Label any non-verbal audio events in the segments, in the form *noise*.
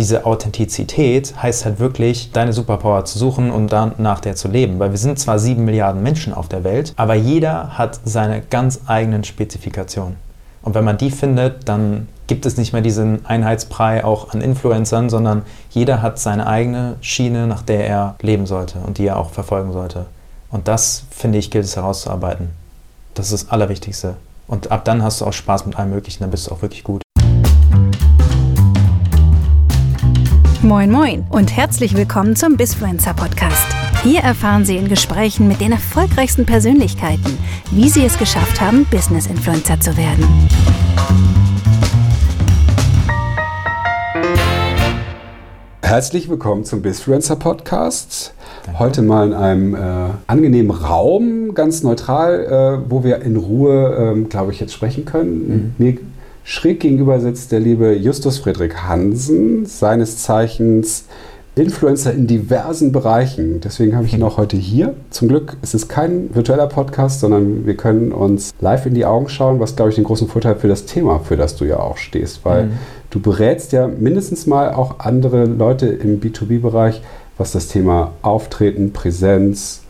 diese Authentizität heißt halt wirklich, deine Superpower zu suchen und dann nach der zu leben. Weil wir sind zwar sieben Milliarden Menschen auf der Welt, aber jeder hat seine ganz eigenen Spezifikationen. Und wenn man die findet, dann gibt es nicht mehr diesen Einheitsbrei auch an Influencern, sondern jeder hat seine eigene Schiene, nach der er leben sollte und die er auch verfolgen sollte. Und das, finde ich, gilt es herauszuarbeiten. Das ist das Allerwichtigste. Und ab dann hast du auch Spaß mit allem Möglichen, dann bist du auch wirklich gut. Moin Moin und herzlich willkommen zum Bisfluencer Podcast. Hier erfahren Sie in Gesprächen mit den erfolgreichsten Persönlichkeiten, wie sie es geschafft haben, Business Influencer zu werden. Herzlich willkommen zum Bisfluencer Podcast. Heute mal in einem äh, angenehmen Raum, ganz neutral, äh, wo wir in Ruhe, äh, glaube ich, jetzt sprechen können. Mhm. Mir Schräg gegenüber sitzt der liebe Justus Friedrich Hansen, seines Zeichens Influencer in diversen Bereichen. Deswegen habe ich ihn auch heute hier. Zum Glück ist es kein virtueller Podcast, sondern wir können uns live in die Augen schauen, was, glaube ich, den großen Vorteil für das Thema, für das du ja auch stehst. Weil mhm. du berätst ja mindestens mal auch andere Leute im B2B-Bereich, was das Thema Auftreten, Präsenz,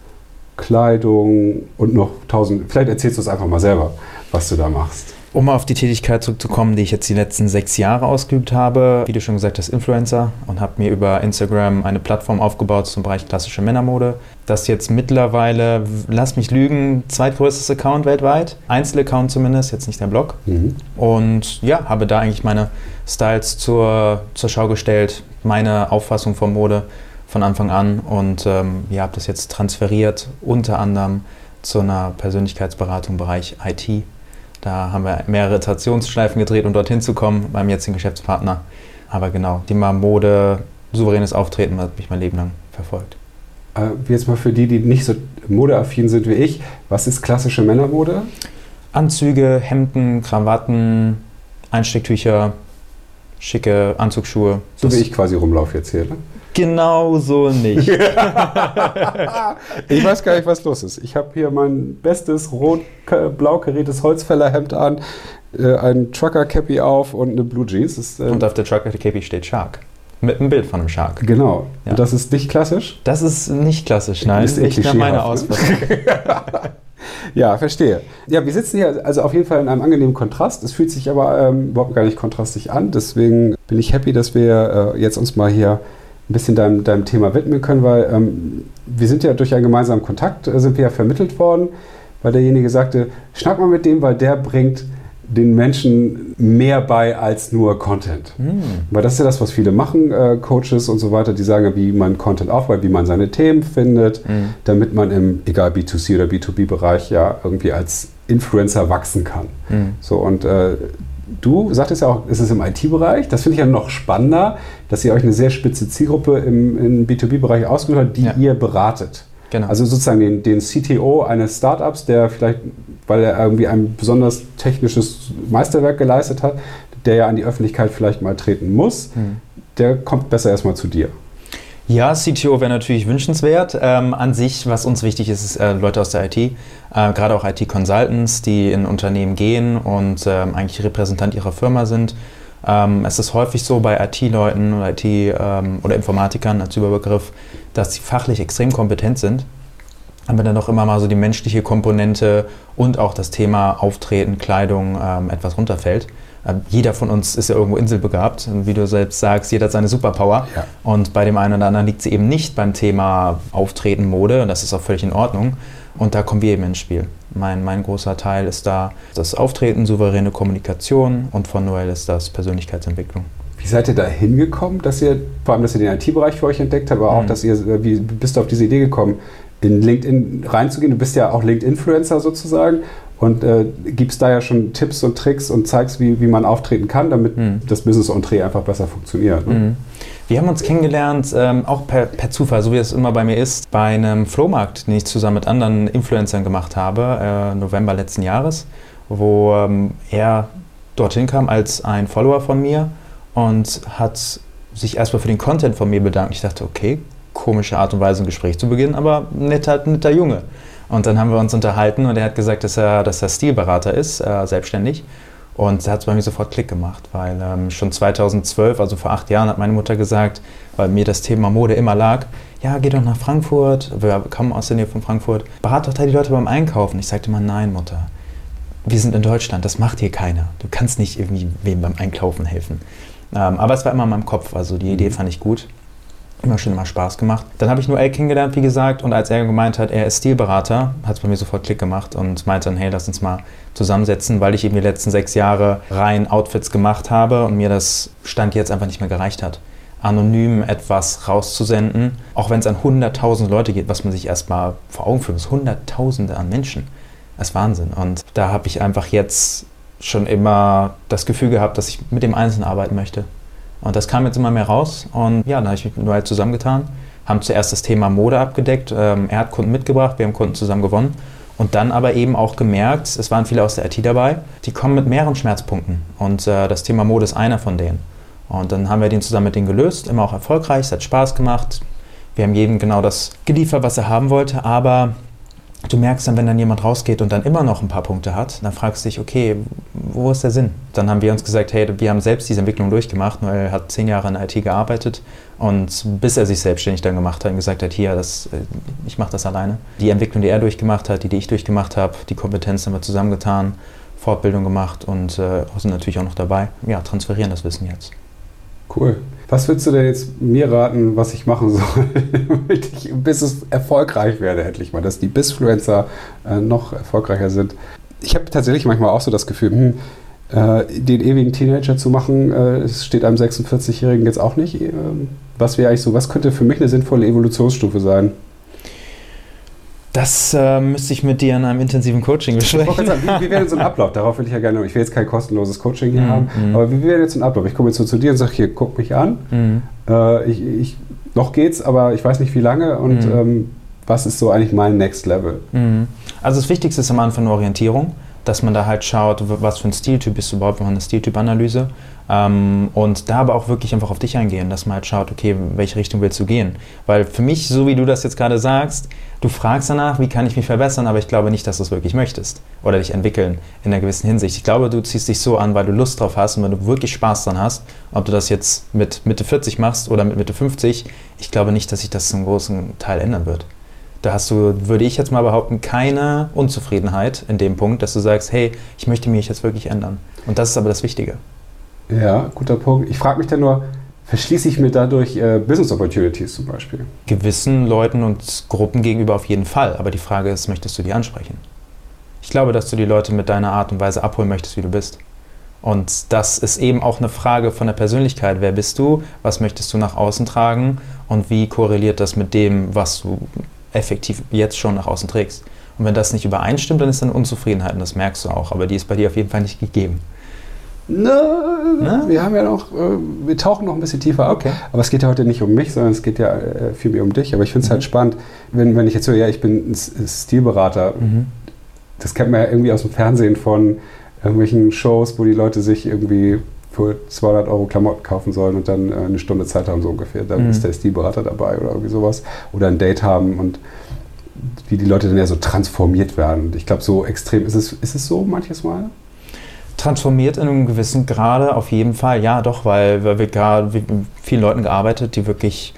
Kleidung und noch tausend. Vielleicht erzählst du es einfach mal selber, was du da machst. Um auf die Tätigkeit zurückzukommen, die ich jetzt die letzten sechs Jahre ausgeübt habe, wie du schon gesagt hast, Influencer und habe mir über Instagram eine Plattform aufgebaut zum Bereich klassische Männermode. Das jetzt mittlerweile, lass mich lügen, zweitgrößtes Account weltweit. Einzelaccount zumindest, jetzt nicht der Blog. Mhm. Und ja, habe da eigentlich meine Styles zur, zur Schau gestellt, meine Auffassung von Mode von Anfang an und ähm, ja, habe das jetzt transferiert, unter anderem zu einer Persönlichkeitsberatung im Bereich IT da haben wir mehrere Iterationssschleifen gedreht, um dorthin zu kommen, beim jetzigen Geschäftspartner. Aber genau, Thema Mode, souveränes Auftreten hat mich mein Leben lang verfolgt. Äh, jetzt mal für die, die nicht so modeaffin sind wie ich, was ist klassische Männermode? Anzüge, Hemden, Krawatten, Einstecktücher, schicke Anzugsschuhe. So wie ich quasi rumlaufe jetzt hier, ne? Genau so nicht. *laughs* ich weiß gar nicht, was los ist. Ich habe hier mein bestes rot-blau kariertes Holzfällerhemd an, äh, ein Trucker-Cappy auf und eine Blue Jeans. Das, äh, und auf der Trucker-Cappy steht Shark. Mit einem Bild von einem Shark. Genau. Ja. Und das ist nicht klassisch? Das ist nicht klassisch, nein. Das ist nicht nach meiner Auswahl. *laughs* ja, verstehe. Ja, wir sitzen hier also auf jeden Fall in einem angenehmen Kontrast. Es fühlt sich aber ähm, überhaupt gar nicht kontrastig an. Deswegen bin ich happy, dass wir äh, jetzt uns mal hier ein bisschen deinem, deinem Thema widmen können, weil ähm, wir sind ja durch einen gemeinsamen Kontakt, äh, sind wir ja vermittelt worden, weil derjenige sagte, schnack mal mit dem, weil der bringt den Menschen mehr bei als nur Content. Mhm. Weil das ist ja das, was viele machen, äh, Coaches und so weiter, die sagen, wie man Content aufbaut, wie man seine Themen findet, mhm. damit man im, egal B2C oder B2B-Bereich, ja irgendwie als Influencer wachsen kann. Mhm. So und äh, du sagtest ja auch, es ist im IT-Bereich. Das finde ich ja noch spannender, dass ihr euch eine sehr spitze Zielgruppe im, im B2B-Bereich ausgesucht habt, die ja. ihr beratet. Genau. Also sozusagen den, den CTO eines Startups, der vielleicht, weil er irgendwie ein besonders technisches Meisterwerk geleistet hat, der ja an die Öffentlichkeit vielleicht mal treten muss, mhm. der kommt besser erstmal zu dir. Ja, CTO wäre natürlich wünschenswert. Ähm, an sich, was uns wichtig ist, ist äh, Leute aus der IT, äh, gerade auch IT-Consultants, die in Unternehmen gehen und ähm, eigentlich Repräsentant ihrer Firma sind. Ähm, es ist häufig so bei IT-Leuten oder IT- ähm, oder Informatikern als Überbegriff, dass sie fachlich extrem kompetent sind, aber dann doch immer mal so die menschliche Komponente und auch das Thema Auftreten, Kleidung ähm, etwas runterfällt. Ähm, jeder von uns ist ja irgendwo inselbegabt. Und wie du selbst sagst, jeder hat seine Superpower. Ja. Und bei dem einen oder anderen liegt sie eben nicht beim Thema Auftreten, Mode. Und das ist auch völlig in Ordnung. Und da kommen wir eben ins Spiel. Mein, mein großer Teil ist da das Auftreten, souveräne Kommunikation und von Noel ist das Persönlichkeitsentwicklung. Wie seid ihr da hingekommen, dass ihr, vor allem, dass ihr den IT-Bereich für euch entdeckt habt, aber auch, mhm. dass ihr, wie bist du auf diese Idee gekommen, in LinkedIn reinzugehen? Du bist ja auch LinkedIn-Influencer sozusagen und äh, gibst da ja schon Tipps und Tricks und zeigst, wie, wie man auftreten kann, damit mhm. das Business Entree einfach besser funktioniert. Ne? Mhm. Wir haben uns kennengelernt, ähm, auch per, per, Zufall, so wie es immer bei mir ist, bei einem Flohmarkt, den ich zusammen mit anderen Influencern gemacht habe, äh, November letzten Jahres, wo ähm, er dorthin kam als ein Follower von mir und hat sich erstmal für den Content von mir bedankt. Ich dachte, okay, komische Art und Weise ein Gespräch zu beginnen, aber netter, netter Junge. Und dann haben wir uns unterhalten und er hat gesagt, dass er, dass er Stilberater ist, äh, selbstständig. Und da hat es bei mir sofort Klick gemacht, weil ähm, schon 2012, also vor acht Jahren, hat meine Mutter gesagt, weil mir das Thema Mode immer lag, ja, geh doch nach Frankfurt, wir kommen aus der Nähe von Frankfurt, berat doch da die Leute beim Einkaufen. Ich sagte immer, nein, Mutter, wir sind in Deutschland, das macht hier keiner. Du kannst nicht irgendwie wem beim Einkaufen helfen. Ähm, aber es war immer in meinem Kopf, also die Idee mhm. fand ich gut. Immer schon immer Spaß gemacht. Dann habe ich Noel kennengelernt, wie gesagt, und als er gemeint hat, er ist Stilberater, hat es bei mir sofort Klick gemacht und meinte dann, hey, lass uns mal zusammensetzen, weil ich eben die letzten sechs Jahre rein Outfits gemacht habe und mir das Stand jetzt einfach nicht mehr gereicht hat anonym etwas rauszusenden, auch wenn es an hunderttausend Leute geht, was man sich erstmal vor Augen führt, es hunderttausende an Menschen. Das ist Wahnsinn. Und da habe ich einfach jetzt schon immer das Gefühl gehabt, dass ich mit dem Einzelnen arbeiten möchte. Und das kam jetzt immer mehr raus. Und ja, dann habe ich mich mit Noel zusammengetan, haben zuerst das Thema Mode abgedeckt. Ähm, er hat Kunden mitgebracht, wir haben Kunden zusammen gewonnen. Und dann aber eben auch gemerkt, es waren viele aus der IT dabei, die kommen mit mehreren Schmerzpunkten. Und äh, das Thema Mode ist einer von denen. Und dann haben wir den zusammen mit denen gelöst, immer auch erfolgreich, es hat Spaß gemacht. Wir haben jedem genau das geliefert, was er haben wollte, aber du merkst dann, wenn dann jemand rausgeht und dann immer noch ein paar Punkte hat, dann fragst du dich, okay, wo ist der Sinn? Dann haben wir uns gesagt, hey, wir haben selbst diese Entwicklung durchgemacht, er hat zehn Jahre in IT gearbeitet und bis er sich selbstständig dann gemacht hat und gesagt hat, hier, das, äh, ich mache das alleine. Die Entwicklung, die er durchgemacht hat, die, die ich durchgemacht habe, die Kompetenz haben wir zusammengetan, Fortbildung gemacht und äh, sind natürlich auch noch dabei. Ja, transferieren das Wissen jetzt. Cool. Was würdest du denn jetzt mir raten, was ich machen *laughs* soll, ich, bis es erfolgreich werde, endlich mal, dass die Bisfluencer äh, noch erfolgreicher sind? Ich habe tatsächlich manchmal auch so das Gefühl, hm, äh, den ewigen Teenager zu machen, äh, steht einem 46-Jährigen jetzt auch nicht. Ähm, was wäre eigentlich so, was könnte für mich eine sinnvolle Evolutionsstufe sein? Das äh, müsste ich mit dir in einem intensiven Coaching besprechen. Sagen, wie, wie wäre so ein Ablauf? Darauf will ich ja gerne, ich will jetzt kein kostenloses Coaching hier mm, haben, mm. aber wie wäre jetzt ein Ablauf? Ich komme jetzt so zu dir und sage, hier, guck mich an. Mm. Äh, ich, ich, noch geht's, aber ich weiß nicht wie lange und mhm. ähm, was ist so eigentlich mein Next Level? Mhm. Also das Wichtigste ist am Anfang eine Orientierung, dass man da halt schaut, was für ein Stiltyp bist du überhaupt, wir machen eine Stiltyp-Analyse ähm, und da aber auch wirklich einfach auf dich eingehen, dass man halt schaut, okay, in welche Richtung willst du gehen? Weil für mich, so wie du das jetzt gerade sagst, Du fragst danach, wie kann ich mich verbessern, aber ich glaube nicht, dass du es wirklich möchtest oder dich entwickeln in einer gewissen Hinsicht. Ich glaube, du ziehst dich so an, weil du Lust drauf hast und wenn du wirklich Spaß dran hast, ob du das jetzt mit Mitte 40 machst oder mit Mitte 50, ich glaube nicht, dass sich das zum großen Teil ändern wird. Da hast du, würde ich jetzt mal behaupten, keine Unzufriedenheit in dem Punkt, dass du sagst, hey, ich möchte mich jetzt wirklich ändern. Und das ist aber das Wichtige. Ja, guter Punkt. Ich frage mich dann nur, verschließe ich mir dadurch äh, Business Opportunities zum Beispiel? Gewissen Leuten und Gruppen gegenüber auf jeden Fall. Aber die Frage ist, möchtest du die ansprechen? Ich glaube, dass du die Leute mit deiner Art und Weise abholen möchtest, wie du bist. Und das ist eben auch eine Frage von der Persönlichkeit. Wer bist du? Was möchtest du nach außen tragen? Und wie korreliert das mit dem, was du effektiv jetzt schon nach außen trägst? Und wenn das nicht übereinstimmt, dann ist dann Unzufriedenheit und das merkst du auch. Aber die ist bei dir auf jeden Fall nicht gegeben. Na, wir haben ja noch, äh, wir tauchen noch ein bisschen tiefer ab. Okay. Aber es geht ja heute nicht um mich, sondern es geht ja äh, viel mehr um dich. Aber ich finde es halt mhm. halt spannend, wenn, wenn ich jetzt höre, ja, ich bin ein Stilberater. Mhm. Das kennt man ja irgendwie aus dem Fernsehen von irgendwelchen Shows, wo die Leute sich irgendwie für 200 Euro Klamotten kaufen sollen und dann äh, eine Stunde Zeit haben, so ungefähr. Dann mhm. ist der Stilberater dabei oder irgendwie sowas. Oder ein Date haben und wie die Leute dann ja so transformiert werden. Und ich glaube, so extrem ist es, ist es so manches Mal transformiert in einem gewissen Grade auf jeden Fall. Ja, doch, weil, weil wir gerade mit vielen Leuten gearbeitet, die wirklich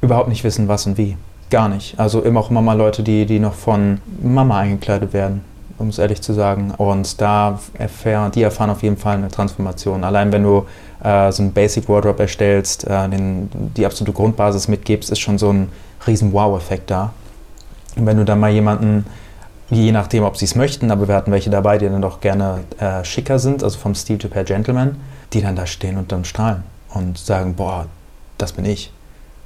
überhaupt nicht wissen, was und wie. Gar nicht. Also immer auch immer mal Leute, die, die noch von Mama eingekleidet werden, um es ehrlich zu sagen. Und da erfahren, die erfahren auf jeden Fall eine Transformation. Allein wenn du äh, so ein Basic Wardrobe erstellst, äh, den, die absolute Grundbasis mitgibst, ist schon so ein riesen Wow-Effekt da. Und wenn du dann mal jemanden je nachdem, ob sie es möchten, aber wir hatten welche dabei, die dann doch gerne äh, schicker sind, also vom Stil to per Gentleman, die dann da stehen und dann strahlen und sagen, boah, das bin ich.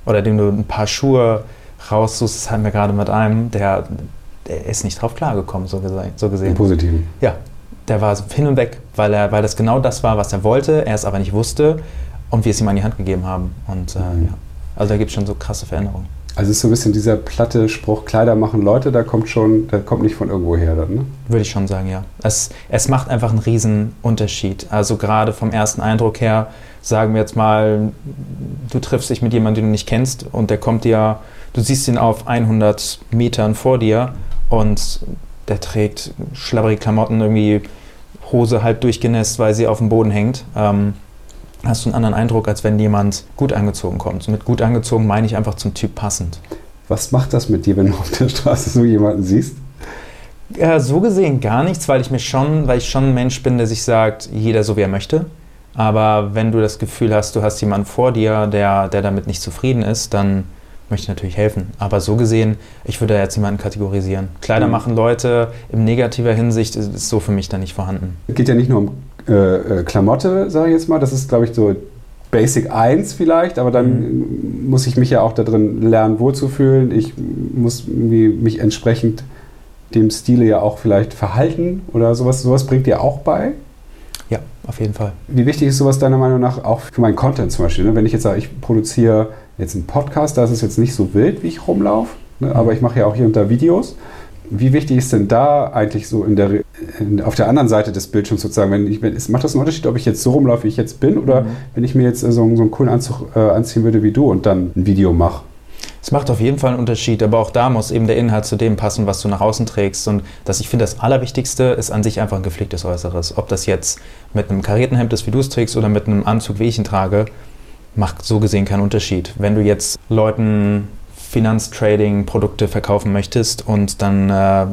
Oder dem du ein paar Schuhe raussuchst, das hatten wir gerade mit einem, der, der ist nicht drauf klargekommen, so, so gesehen. Im Positiven. Ja, der war hin und weg, weil, er, weil das genau das war, was er wollte, er es aber nicht wusste und wir es ihm an die Hand gegeben haben. Und äh, mhm. ja, also da gibt es schon so krasse Veränderungen. Also ist so ein bisschen dieser platte Spruch, Kleider machen Leute, da kommt schon, der kommt nicht von irgendwo her dann, ne? Würde ich schon sagen, ja. Es, es macht einfach einen riesen Unterschied. Also gerade vom ersten Eindruck her, sagen wir jetzt mal, du triffst dich mit jemandem, den du nicht kennst und der kommt dir, du siehst ihn auf 100 Metern vor dir und der trägt schlabberige Klamotten, irgendwie Hose halb durchgenässt, weil sie auf dem Boden hängt, ähm, hast du einen anderen Eindruck, als wenn jemand gut angezogen kommt. Und mit gut angezogen meine ich einfach zum Typ passend. Was macht das mit dir, wenn du auf der Straße so jemanden siehst? Ja, so gesehen gar nichts, weil ich mir schon, weil ich schon ein Mensch bin, der sich sagt, jeder so wie er möchte. Aber wenn du das Gefühl hast, du hast jemanden vor dir, der, der damit nicht zufrieden ist, dann möchte ich natürlich helfen. Aber so gesehen, ich würde jetzt niemanden kategorisieren. Kleider mhm. machen Leute in negativer Hinsicht ist, ist so für mich da nicht vorhanden. Es geht ja nicht nur um äh, äh Klamotte, sage ich jetzt mal. Das ist, glaube ich, so Basic 1 vielleicht, aber dann mhm. muss ich mich ja auch da drin lernen, wohlzufühlen. Ich muss mich entsprechend dem Stile ja auch vielleicht verhalten oder sowas. Sowas bringt dir auch bei? Ja, auf jeden Fall. Wie wichtig ist sowas deiner Meinung nach auch für meinen Content zum Beispiel? Ne? Wenn ich jetzt sage, ich produziere jetzt einen Podcast, da ist es jetzt nicht so wild, wie ich rumlaufe, ne? Mhm. aber ich mache ja auch hier und da Videos. Wie wichtig ist denn da eigentlich so in der, in, auf der anderen Seite des Bildschirms sozusagen, wenn ich, wenn, macht das einen Unterschied, ob ich jetzt so rumlaufe, wie ich jetzt bin, oder mhm. wenn ich mir jetzt so, so einen coolen Anzug äh, anziehen würde wie du und dann ein Video mache? Es macht auf jeden Fall einen Unterschied, aber auch da muss eben der Inhalt zu dem passen, was du nach außen trägst. Und das, ich finde, das Allerwichtigste ist an sich einfach ein gepflegtes Äußeres. Ob das jetzt mit einem karierten Hemd ist, wie du es trägst, oder mit einem Anzug, wie ich ihn trage, macht so gesehen keinen Unterschied. Wenn du jetzt Leuten Finanztrading-Produkte verkaufen möchtest und dann äh,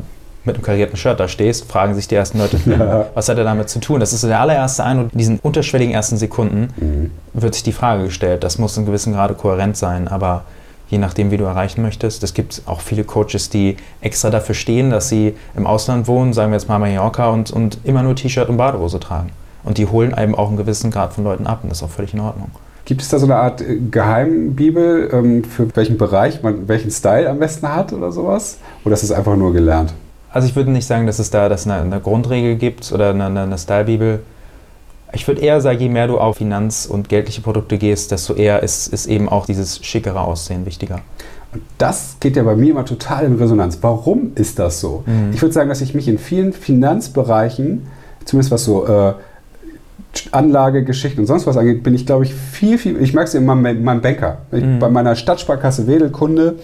mit einem karierten Shirt da stehst, fragen sich die ersten Leute, ja. *laughs* was hat er damit zu tun? Das ist der allererste Eindruck. In diesen unterschwelligen ersten Sekunden mhm. wird sich die Frage gestellt. Das muss in gewissem Grade kohärent sein, aber je nachdem, wie du erreichen möchtest. Es gibt auch viele Coaches, die extra dafür stehen, dass sie im Ausland wohnen, sagen wir jetzt mal Mallorca, und, und immer nur T-Shirt und Badehose tragen. Und die holen eben auch einen gewissen Grad von Leuten ab und das ist auch völlig in Ordnung. Gibt es da so eine Art äh, Geheimbibel, ähm, für welchen Bereich man welchen Style am besten hat oder sowas? Oder ist es einfach nur gelernt? Also ich würde nicht sagen, dass es da dass eine, eine Grundregel gibt oder eine, eine Style-Bibel. Ich würde eher sagen, je mehr du auf Finanz- und geldliche Produkte gehst, desto eher ist, ist eben auch dieses schickere Aussehen wichtiger. Und das geht ja bei mir immer total in Resonanz. Warum ist das so? Mhm. Ich würde sagen, dass ich mich in vielen Finanzbereichen, zumindest was so äh, Anlagegeschichten und sonst was angeht, bin ich, glaube ich, viel, viel. Ich merke es in meinem, meinem Banker. Ich, mhm. Bei meiner Stadtsparkasse Wedel Kunde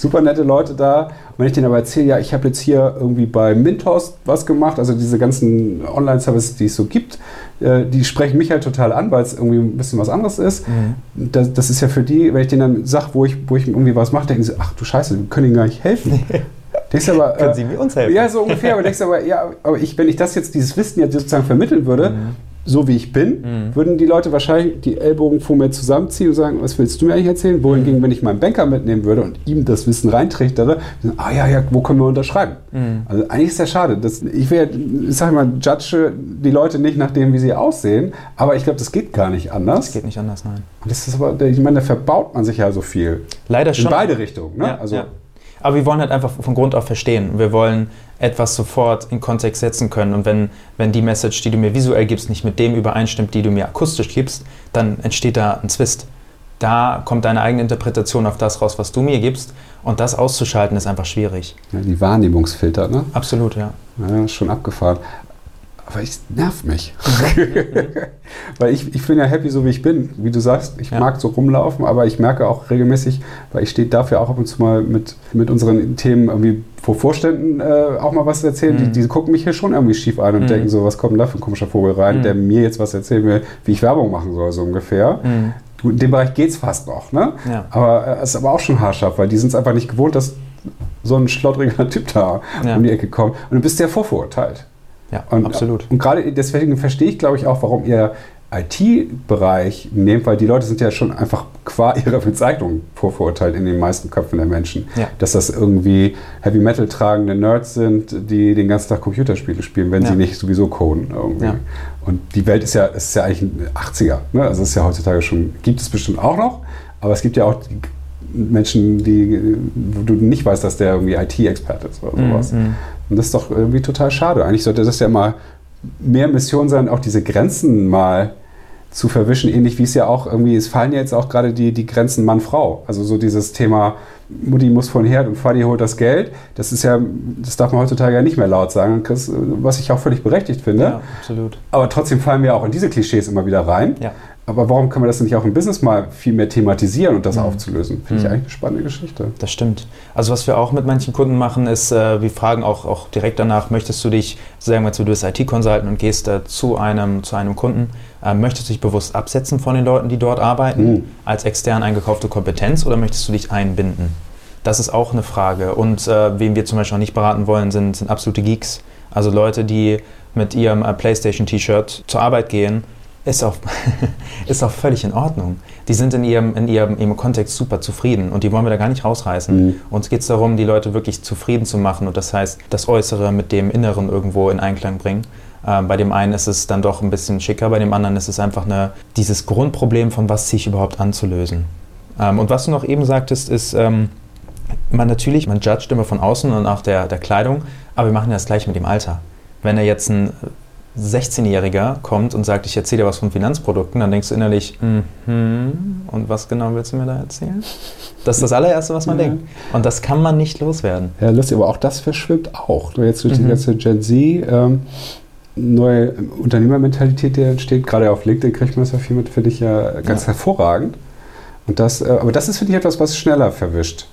super nette Leute da. Und wenn ich denen aber erzähle, ja, ich habe jetzt hier irgendwie bei Mintos was gemacht, also diese ganzen Online-Services, die es so gibt, äh, die sprechen mich halt total an, weil es irgendwie ein bisschen was anderes ist. Mhm. Das, das, ist ja für die, wenn ich denen dann sage, wo ich, wo ich irgendwie was mache, denken sie, ach du Scheiße, wir können ihnen gar nicht helfen. *laughs* Denkst aber, Können Sie mir uns helfen? Ja, so ungefähr. Aber denkst aber, ja, aber ich, wenn ich das jetzt, dieses Wissen jetzt sozusagen vermitteln würde, mhm so wie ich bin, mhm. würden die Leute wahrscheinlich die Ellbogen vor mir zusammenziehen und sagen, was willst du mir eigentlich erzählen? Wohingegen, mhm. wenn ich meinen Banker mitnehmen würde und ihm das Wissen reintrichtere, dann, ah ja, ja, wo können wir unterschreiben? Mhm. Also eigentlich ist ja schade. Das, ich will, ich sag mal, judge die Leute nicht nach dem, wie sie aussehen, aber ich glaube, das geht gar nicht anders. Das geht nicht anders, nein. Und das ist aber, ich meine, da verbaut man sich ja so viel. Leider schon. In beide Richtungen. Ne? Ja, also, ja. Aber wir wollen halt einfach von Grund auf verstehen. Wir wollen etwas sofort in Kontext setzen können. Und wenn, wenn die Message, die du mir visuell gibst, nicht mit dem übereinstimmt, die du mir akustisch gibst, dann entsteht da ein Zwist. Da kommt deine eigene Interpretation auf das raus, was du mir gibst. Und das auszuschalten ist einfach schwierig. Ja, die Wahrnehmungsfilter, ne? Absolut, ja. Ja, schon abgefahren aber es nervt mich. *laughs* weil ich, ich bin ja happy, so wie ich bin. Wie du sagst, ich ja. mag so rumlaufen, aber ich merke auch regelmäßig, weil ich stehe dafür auch ab und zu mal mit, mit unseren Themen irgendwie vor Vorständen äh, auch mal was erzählen. Mhm. Die, die, gucken mich hier schon irgendwie schief an und mhm. denken so, was kommt denn da für ein komischer Vogel rein, mhm. der mir jetzt was erzählen will, wie ich Werbung machen soll, so ungefähr. Mhm. in dem Bereich geht es fast noch. Ne? Ja. Aber äh, es ist aber auch schon haarscharf, weil die sind es einfach nicht gewohnt, dass so ein schlottriger *laughs* Typ da ja. um die Ecke kommt. Und du bist sehr vorverurteilt. Ja, und, absolut. Und gerade deswegen verstehe ich, glaube ich, auch, warum ihr IT-Bereich nehmt, weil die Leute sind ja schon einfach qua *laughs* ihrer Bezeichnung vorverurteilt in den meisten Köpfen der Menschen. Ja. Dass das irgendwie Heavy Metal tragende Nerds sind, die den ganzen Tag Computerspiele spielen, wenn ja. sie nicht sowieso coden irgendwie. Ja. Und die Welt ist ja, ist ja eigentlich ein 80er. Ne? Also ist ja heutzutage schon, gibt es bestimmt auch noch, aber es gibt ja auch Menschen, die, wo du nicht weißt, dass der irgendwie IT-Experte ist oder sowas. Mhm. Und das ist doch irgendwie total schade. Eigentlich sollte das ja mal mehr Mission sein, auch diese Grenzen mal zu verwischen, ähnlich wie es ja auch irgendwie, es fallen ja jetzt auch gerade die, die Grenzen Mann-Frau. Also so dieses Thema, Mutti muss von Herd und Vati holt das Geld, das ist ja, das darf man heutzutage ja nicht mehr laut sagen, was ich auch völlig berechtigt finde. Ja, absolut. Aber trotzdem fallen wir auch in diese Klischees immer wieder rein. Ja. Aber warum kann man das denn nicht auch im Business mal viel mehr thematisieren und das Mhm. aufzulösen? Finde ich Mhm. eigentlich eine spannende Geschichte. Das stimmt. Also was wir auch mit manchen Kunden machen, ist, äh, wir fragen auch, auch direkt danach, möchtest du dich, sagen wir jetzt, du bist IT-Consultant und gehst äh, zu, einem, zu einem Kunden, äh, möchtest du dich bewusst absetzen von den Leuten, die dort arbeiten, Mhm. als extern eingekaufte Kompetenz oder möchtest du dich einbinden? Das ist auch eine Frage. Und äh, wen wir zum Beispiel auch nicht beraten wollen, sind, sind absolute Geeks. Also Leute, die mit ihrem äh, PlayStation-T-Shirt zur Arbeit gehen, ist auch, *laughs* ist auch völlig in Ordnung. Die sind in ihrem, in ihrem, ihrem Kontext super zufrieden und die wollen wir da gar nicht rausreißen. Mhm. Uns geht es darum, die Leute wirklich zufrieden zu machen und das heißt, das Äußere mit dem Inneren irgendwo in Einklang bringen. Ähm, bei dem einen ist es dann doch ein bisschen schicker, bei dem anderen ist es einfach eine, dieses Grundproblem von was ziehe ich überhaupt an zu lösen. Ähm, und was du noch eben sagtest, ist, ähm, man natürlich, man judgt immer von außen und auch der, der Kleidung, aber wir machen ja das gleich mit dem Alter. Wenn er jetzt ein 16-Jähriger kommt und sagt, ich erzähle dir was von Finanzprodukten, dann denkst du innerlich, mhm, und was genau willst du mir da erzählen? Das ist das allererste, was man Ja. denkt. Und das kann man nicht loswerden. Ja, lustig, aber auch das verschwimmt auch. Jetzt durch die Mhm. ganze Gen Z, ähm, neue Unternehmermentalität, die entsteht, gerade auf LinkedIn kriegt man das ja viel mit, finde ich ja ganz Ja. hervorragend. Und das, äh, aber das ist, finde ich, etwas, was schneller verwischt.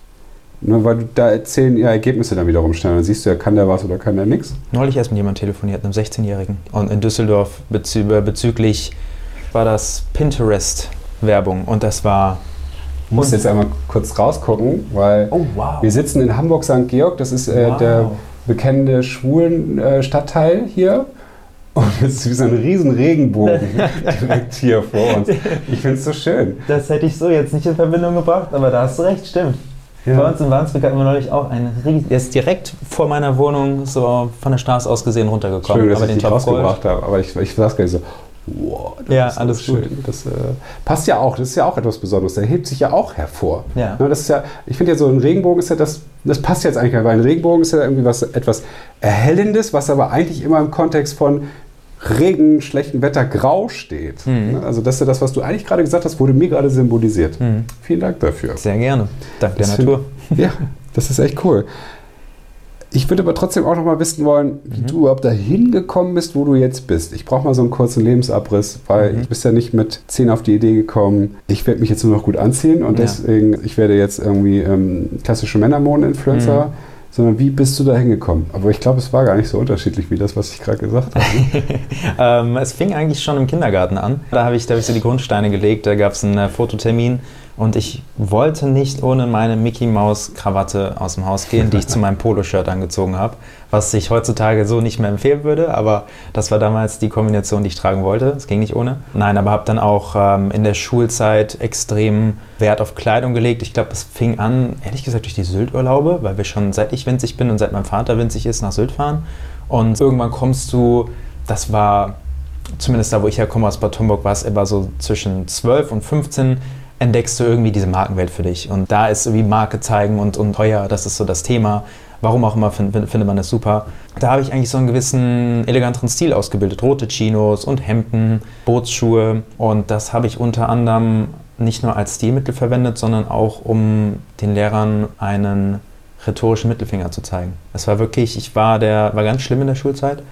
Ne, weil du, da erzählen ja Ergebnisse dann wiederum schneller. Dann siehst du ja, kann der was oder kann der nichts. Neulich erst mit jemandem telefoniert, einem 16-Jährigen. Und in Düsseldorf bezü äh, bezüglich, war das Pinterest-Werbung. Und das war, Ich muss jetzt einmal kurz rausgucken, weil oh wow. wir sitzen in Hamburg St. Georg. Das ist äh, Wow. der bekannte schwulen äh, Stadtteil hier. Und es ist wie so ein riesen Regenbogen *laughs* direkt hier vor uns. Ich finde es so schön. Das hätte ich so jetzt nicht in Verbindung gebracht, aber da hast du recht, stimmt. Ja. Bei uns in Wandsbek hatten wir neulich auch einen riesen, der ist direkt vor meiner Wohnung so von der Straße aus gesehen runtergekommen. Schön, dass aber ich den Gold- rausgebracht habe. Aber ich, ich saß gar nicht so, wow, das Ja, ist alles schön. Das äh, passt ja auch, das ist ja auch etwas Besonderes. Der hebt sich ja auch hervor. Ja. Ne, das ist ja, ich finde ja so ein Regenbogen ist ja das, das passt jetzt eigentlich, weil ein Regenbogen ist ja irgendwie was etwas Erhellendes, was aber eigentlich immer im Kontext von Regen, schlechtem Wetter, grau steht. Mhm. Ne, Also das ist ja das, was du eigentlich gerade gesagt hast, wurde mir gerade symbolisiert. Mhm. Vielen Dank dafür. Sehr gerne. Dank der Das Natur. *laughs* Ja, das ist echt cool. Ich würde aber trotzdem auch noch mal wissen wollen, wie Mhm. du überhaupt dahin gekommen bist, wo du jetzt bist. Ich brauche mal so einen kurzen Lebensabriss, weil Mhm. ich bist ja nicht mit 10 auf die Idee gekommen, ich werde mich jetzt nur noch gut anziehen und Ja. deswegen, ich werde jetzt irgendwie ähm, klassische Männermoden-Influencer, Mhm. Sondern wie bist du da hingekommen? Aber ich glaube, es war gar nicht so unterschiedlich wie das, was ich gerade gesagt habe. *laughs* ähm, es fing eigentlich schon im Kindergarten an. Da habe ich, da hab ich so die Grundsteine gelegt. Da gab es einen äh, Fototermin und ich wollte nicht ohne meine Mickey Maus Krawatte aus dem Haus gehen, die ich zu meinem Poloshirt angezogen habe, was ich heutzutage so nicht mehr empfehlen würde. Aber das war damals die Kombination, die ich tragen wollte. Es ging nicht ohne. Nein, aber habe dann auch ähm, in der Schulzeit extrem Wert auf Kleidung gelegt. Ich glaube, es fing an, ehrlich gesagt, durch die Sylt-Urlaube, weil wir schon seit ich winzig bin und seit mein Vater winzig ist, nach Sylt fahren. Und irgendwann kommst du, das war zumindest da, wo ich herkomme aus Bad Homburg, war es immer so zwischen 12 und 15, entdeckst du irgendwie diese Markenwelt für dich. Und da ist irgendwie Marke zeigen und, und teuer, das ist so das Thema. Warum auch immer find, find- findet man das super. Da habe ich eigentlich so einen gewissen eleganteren Stil ausgebildet. Rote Chinos und Hemden, Bootsschuhe. Und das habe ich unter anderem nicht nur als Stilmittel verwendet, sondern auch um den Lehrern einen rhetorischen Mittelfinger zu zeigen. Es war wirklich, ich war der, war ganz schlimm in der Schulzeit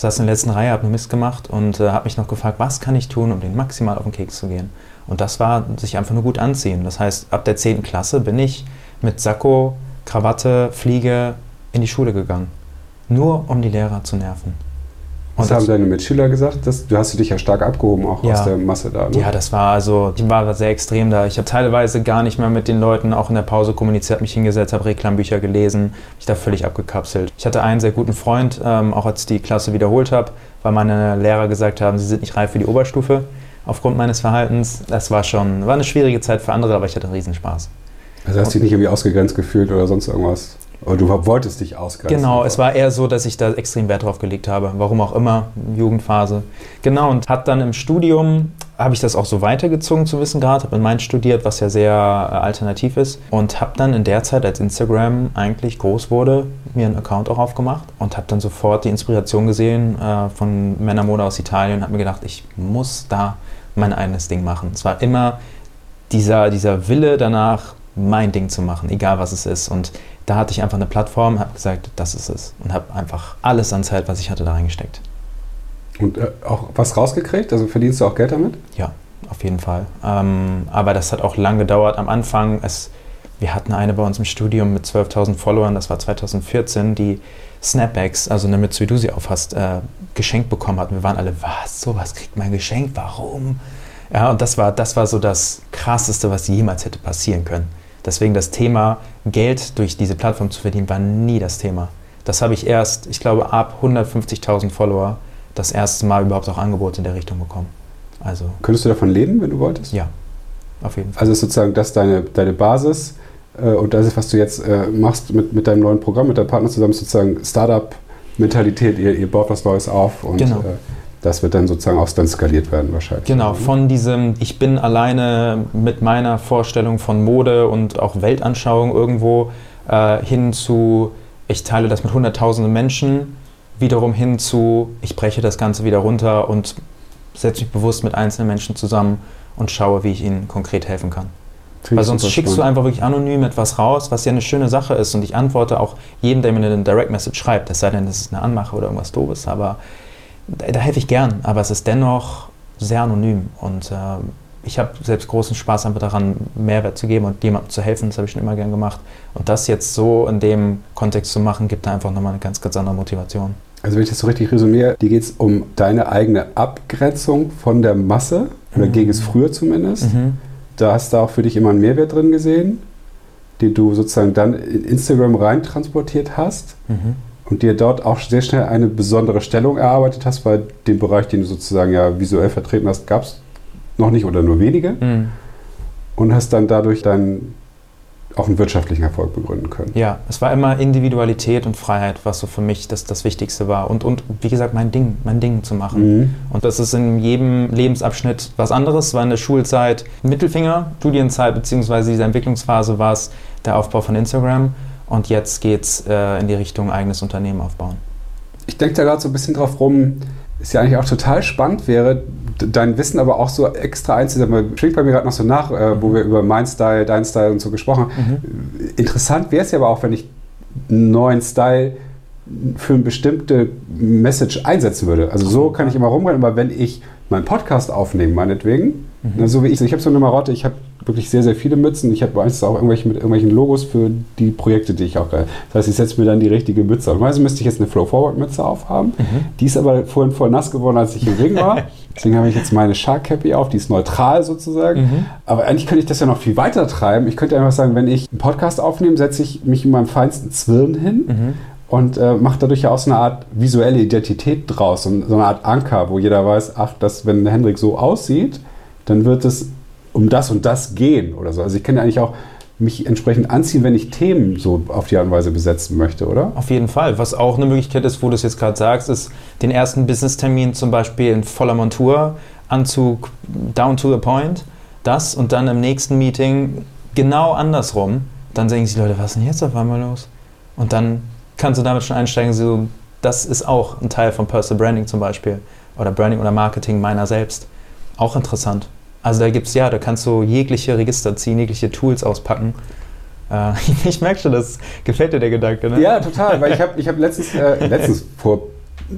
saß in der letzten Reihe, habe nur Mist gemacht und äh, habe mich noch gefragt, was kann ich tun, um den maximal auf den Keks zu gehen. Und das war sich einfach nur gut anziehen. Das heißt, ab der 10. Klasse bin ich mit Sakko, Krawatte, Fliege in die Schule gegangen. Nur um die Lehrer zu nerven. Was Und haben das- deine Mitschüler gesagt? Das, du hast dich ja stark abgehoben auch Ja. aus der Masse da. Ne? Ja, das war also, ich war sehr extrem da. Ich habe teilweise gar nicht mehr mit den Leuten auch in der Pause kommuniziert, mich hingesetzt, habe Reklambücher gelesen, mich da völlig abgekapselt. Ich hatte einen sehr guten Freund, ähm, auch als ich die Klasse wiederholt habe, weil meine Lehrer gesagt haben, sie sind nicht reif für die Oberstufe aufgrund meines Verhaltens. Das war schon, war eine schwierige Zeit für andere, aber ich hatte einen Riesenspaß. Also hast du dich nicht irgendwie ausgegrenzt gefühlt oder sonst irgendwas? Oder du wolltest dich ausgrenzen? Genau, es war eher so, dass ich da extrem Wert drauf gelegt habe. Warum auch immer, Jugendphase. Genau, und habe dann im Studium, habe ich das auch so weitergezogen zu wissen gerade, habe in Mainz studiert, was ja sehr äh, alternativ ist. Und habe dann in der Zeit, als Instagram eigentlich groß wurde, mir einen Account auch aufgemacht und habe dann sofort die Inspiration gesehen äh, von Männermode aus Italien und habe mir gedacht, ich muss da mein eigenes Ding machen. Es war immer dieser, dieser Wille danach, mein Ding zu machen, egal was es ist. Und da hatte ich einfach eine Plattform, habe gesagt, das ist es. Und habe einfach alles an Zeit, was ich hatte, da reingesteckt. Und äh, auch was rausgekriegt? Also verdienst du auch Geld damit? Ja, auf jeden Fall. Ähm, aber das hat auch lang gedauert. Am Anfang, es, wir hatten eine bei uns im Studium mit 12.000 Followern, das war 2014, die Snapbacks, also eine wie du sie aufhast, äh, geschenkt bekommen hat. Wir waren alle, was, sowas kriegt man geschenkt, warum? Ja, und das war, das war so das Krasseste, was jemals hätte passieren können. Deswegen das Thema Geld durch diese Plattform zu verdienen, war nie das Thema. Das habe ich erst, ich glaube, ab 150.000 Follower das erste Mal überhaupt auch Angebote in der Richtung bekommen. Also, Könntest du davon leben, wenn du wolltest? ja, auf jeden Fall. Also ist sozusagen das deine, deine Basis äh, und das ist, was du jetzt äh, machst mit, mit deinem neuen Programm, mit deinem Partner zusammen, sozusagen Startup-Mentalität, ihr, ihr baut was Neues auf und Genau. äh, das wird dann sozusagen auch dann skaliert werden wahrscheinlich. Genau, von diesem, ich bin alleine mit meiner Vorstellung von Mode und auch Weltanschauung irgendwo äh, hin zu, ich teile das mit hunderttausenden Menschen, wiederum hin zu, ich breche das Ganze wieder runter und setze mich bewusst mit einzelnen Menschen zusammen und schaue, wie ich ihnen konkret helfen kann. Weil sonst schickst du spannend. einfach wirklich anonym etwas raus, was ja eine schöne Sache ist. Und ich antworte auch jedem, der mir eine Direct Message schreibt, es sei denn, das ist eine Anmache oder irgendwas Doofes. Aber da, da helfe ich gern. Aber es ist dennoch sehr anonym. Und äh, ich habe selbst großen Spaß einfach daran, Mehrwert zu geben und jemandem zu helfen. Das habe ich schon immer gern gemacht. Und das jetzt so in dem Kontext zu machen, gibt da einfach nochmal eine ganz, ganz andere Motivation. Also wenn ich das so richtig resümiere, dir geht es um deine eigene Abgrenzung von der Masse, oder Mhm. ging es früher zumindest. Mhm. Da hast du auch für dich immer einen Mehrwert drin gesehen, den du sozusagen dann in Instagram rein transportiert hast Mhm. und dir dort auch sehr schnell eine besondere Stellung erarbeitet hast, weil den Bereich, den du sozusagen ja visuell vertreten hast, gab es noch nicht oder nur wenige Mhm. und hast dann dadurch dann auch einen wirtschaftlichen Erfolg begründen können. Ja, es war immer Individualität und Freiheit, was so für mich das, das Wichtigste war. Und, und wie gesagt, mein Ding, mein Ding zu machen. Mhm. Und das ist in jedem Lebensabschnitt was anderes. War in der Schulzeit Mittelfinger, Studienzeit beziehungsweise diese Entwicklungsphase war es der Aufbau von Instagram. Und jetzt geht es äh, in die Richtung eigenes Unternehmen aufbauen. Ich denke da gerade so ein bisschen drauf rum, ist ja eigentlich auch total spannend wäre, dein Wissen aber auch so extra einzusetzen. Schwingt bei mir gerade noch so nach, äh, wo wir über mein Style, dein Style und so gesprochen haben. Interessant wäre es ja aber auch, wenn ich einen neuen Style für eine bestimmte Message einsetzen würde. Also so kann ich immer rumrennen, aber wenn ich meinen Podcast aufnehme, meinetwegen, na, so wie ich, ich habe so eine Marotte, ich habe wirklich sehr, sehr viele Mützen. Ich habe meistens auch irgendwelche mit irgendwelchen Logos für die Projekte, die ich auch geil. Das heißt, ich setze mir dann die richtige Mütze auf. Meistens müsste ich jetzt eine Flow-Forward-Mütze aufhaben. Die ist aber vorhin voll nass geworden, als ich im Ring war. *laughs* Deswegen habe ich jetzt meine Shark Cappy auf, die ist neutral sozusagen. Aber eigentlich könnte ich das ja noch viel weiter treiben. Ich könnte einfach sagen, wenn ich einen Podcast aufnehme, setze ich mich in meinem feinsten Zwirn hin und äh, macht dadurch ja auch so eine Art visuelle Identität draus, so, so eine Art Anker, wo jeder weiß, ach, dass, wenn Hendrik so aussieht, dann wird es um das und das gehen oder so. Also ich kann ja eigentlich auch mich entsprechend anziehen, wenn ich Themen so auf die Art und Weise besetzen möchte, oder? Auf jeden Fall. Was auch eine Möglichkeit ist, wo du es jetzt gerade sagst, ist den ersten Business-Termin zum Beispiel in voller Montur, Anzug down to the point, das und dann im nächsten Meeting genau andersrum. Dann denken sich die Leute, was ist denn jetzt auf einmal los? Und dann kannst du damit schon einsteigen, so, das ist auch ein Teil von Personal Branding zum Beispiel oder Branding oder Marketing meiner selbst. Auch interessant. Also da gibt es, ja, da kannst du jegliche Register ziehen, jegliche Tools auspacken. Äh, *laughs* ich merke schon, das gefällt dir der Gedanke, ne? Ja, total, weil ich habe ich hab letztens, äh, letztens vor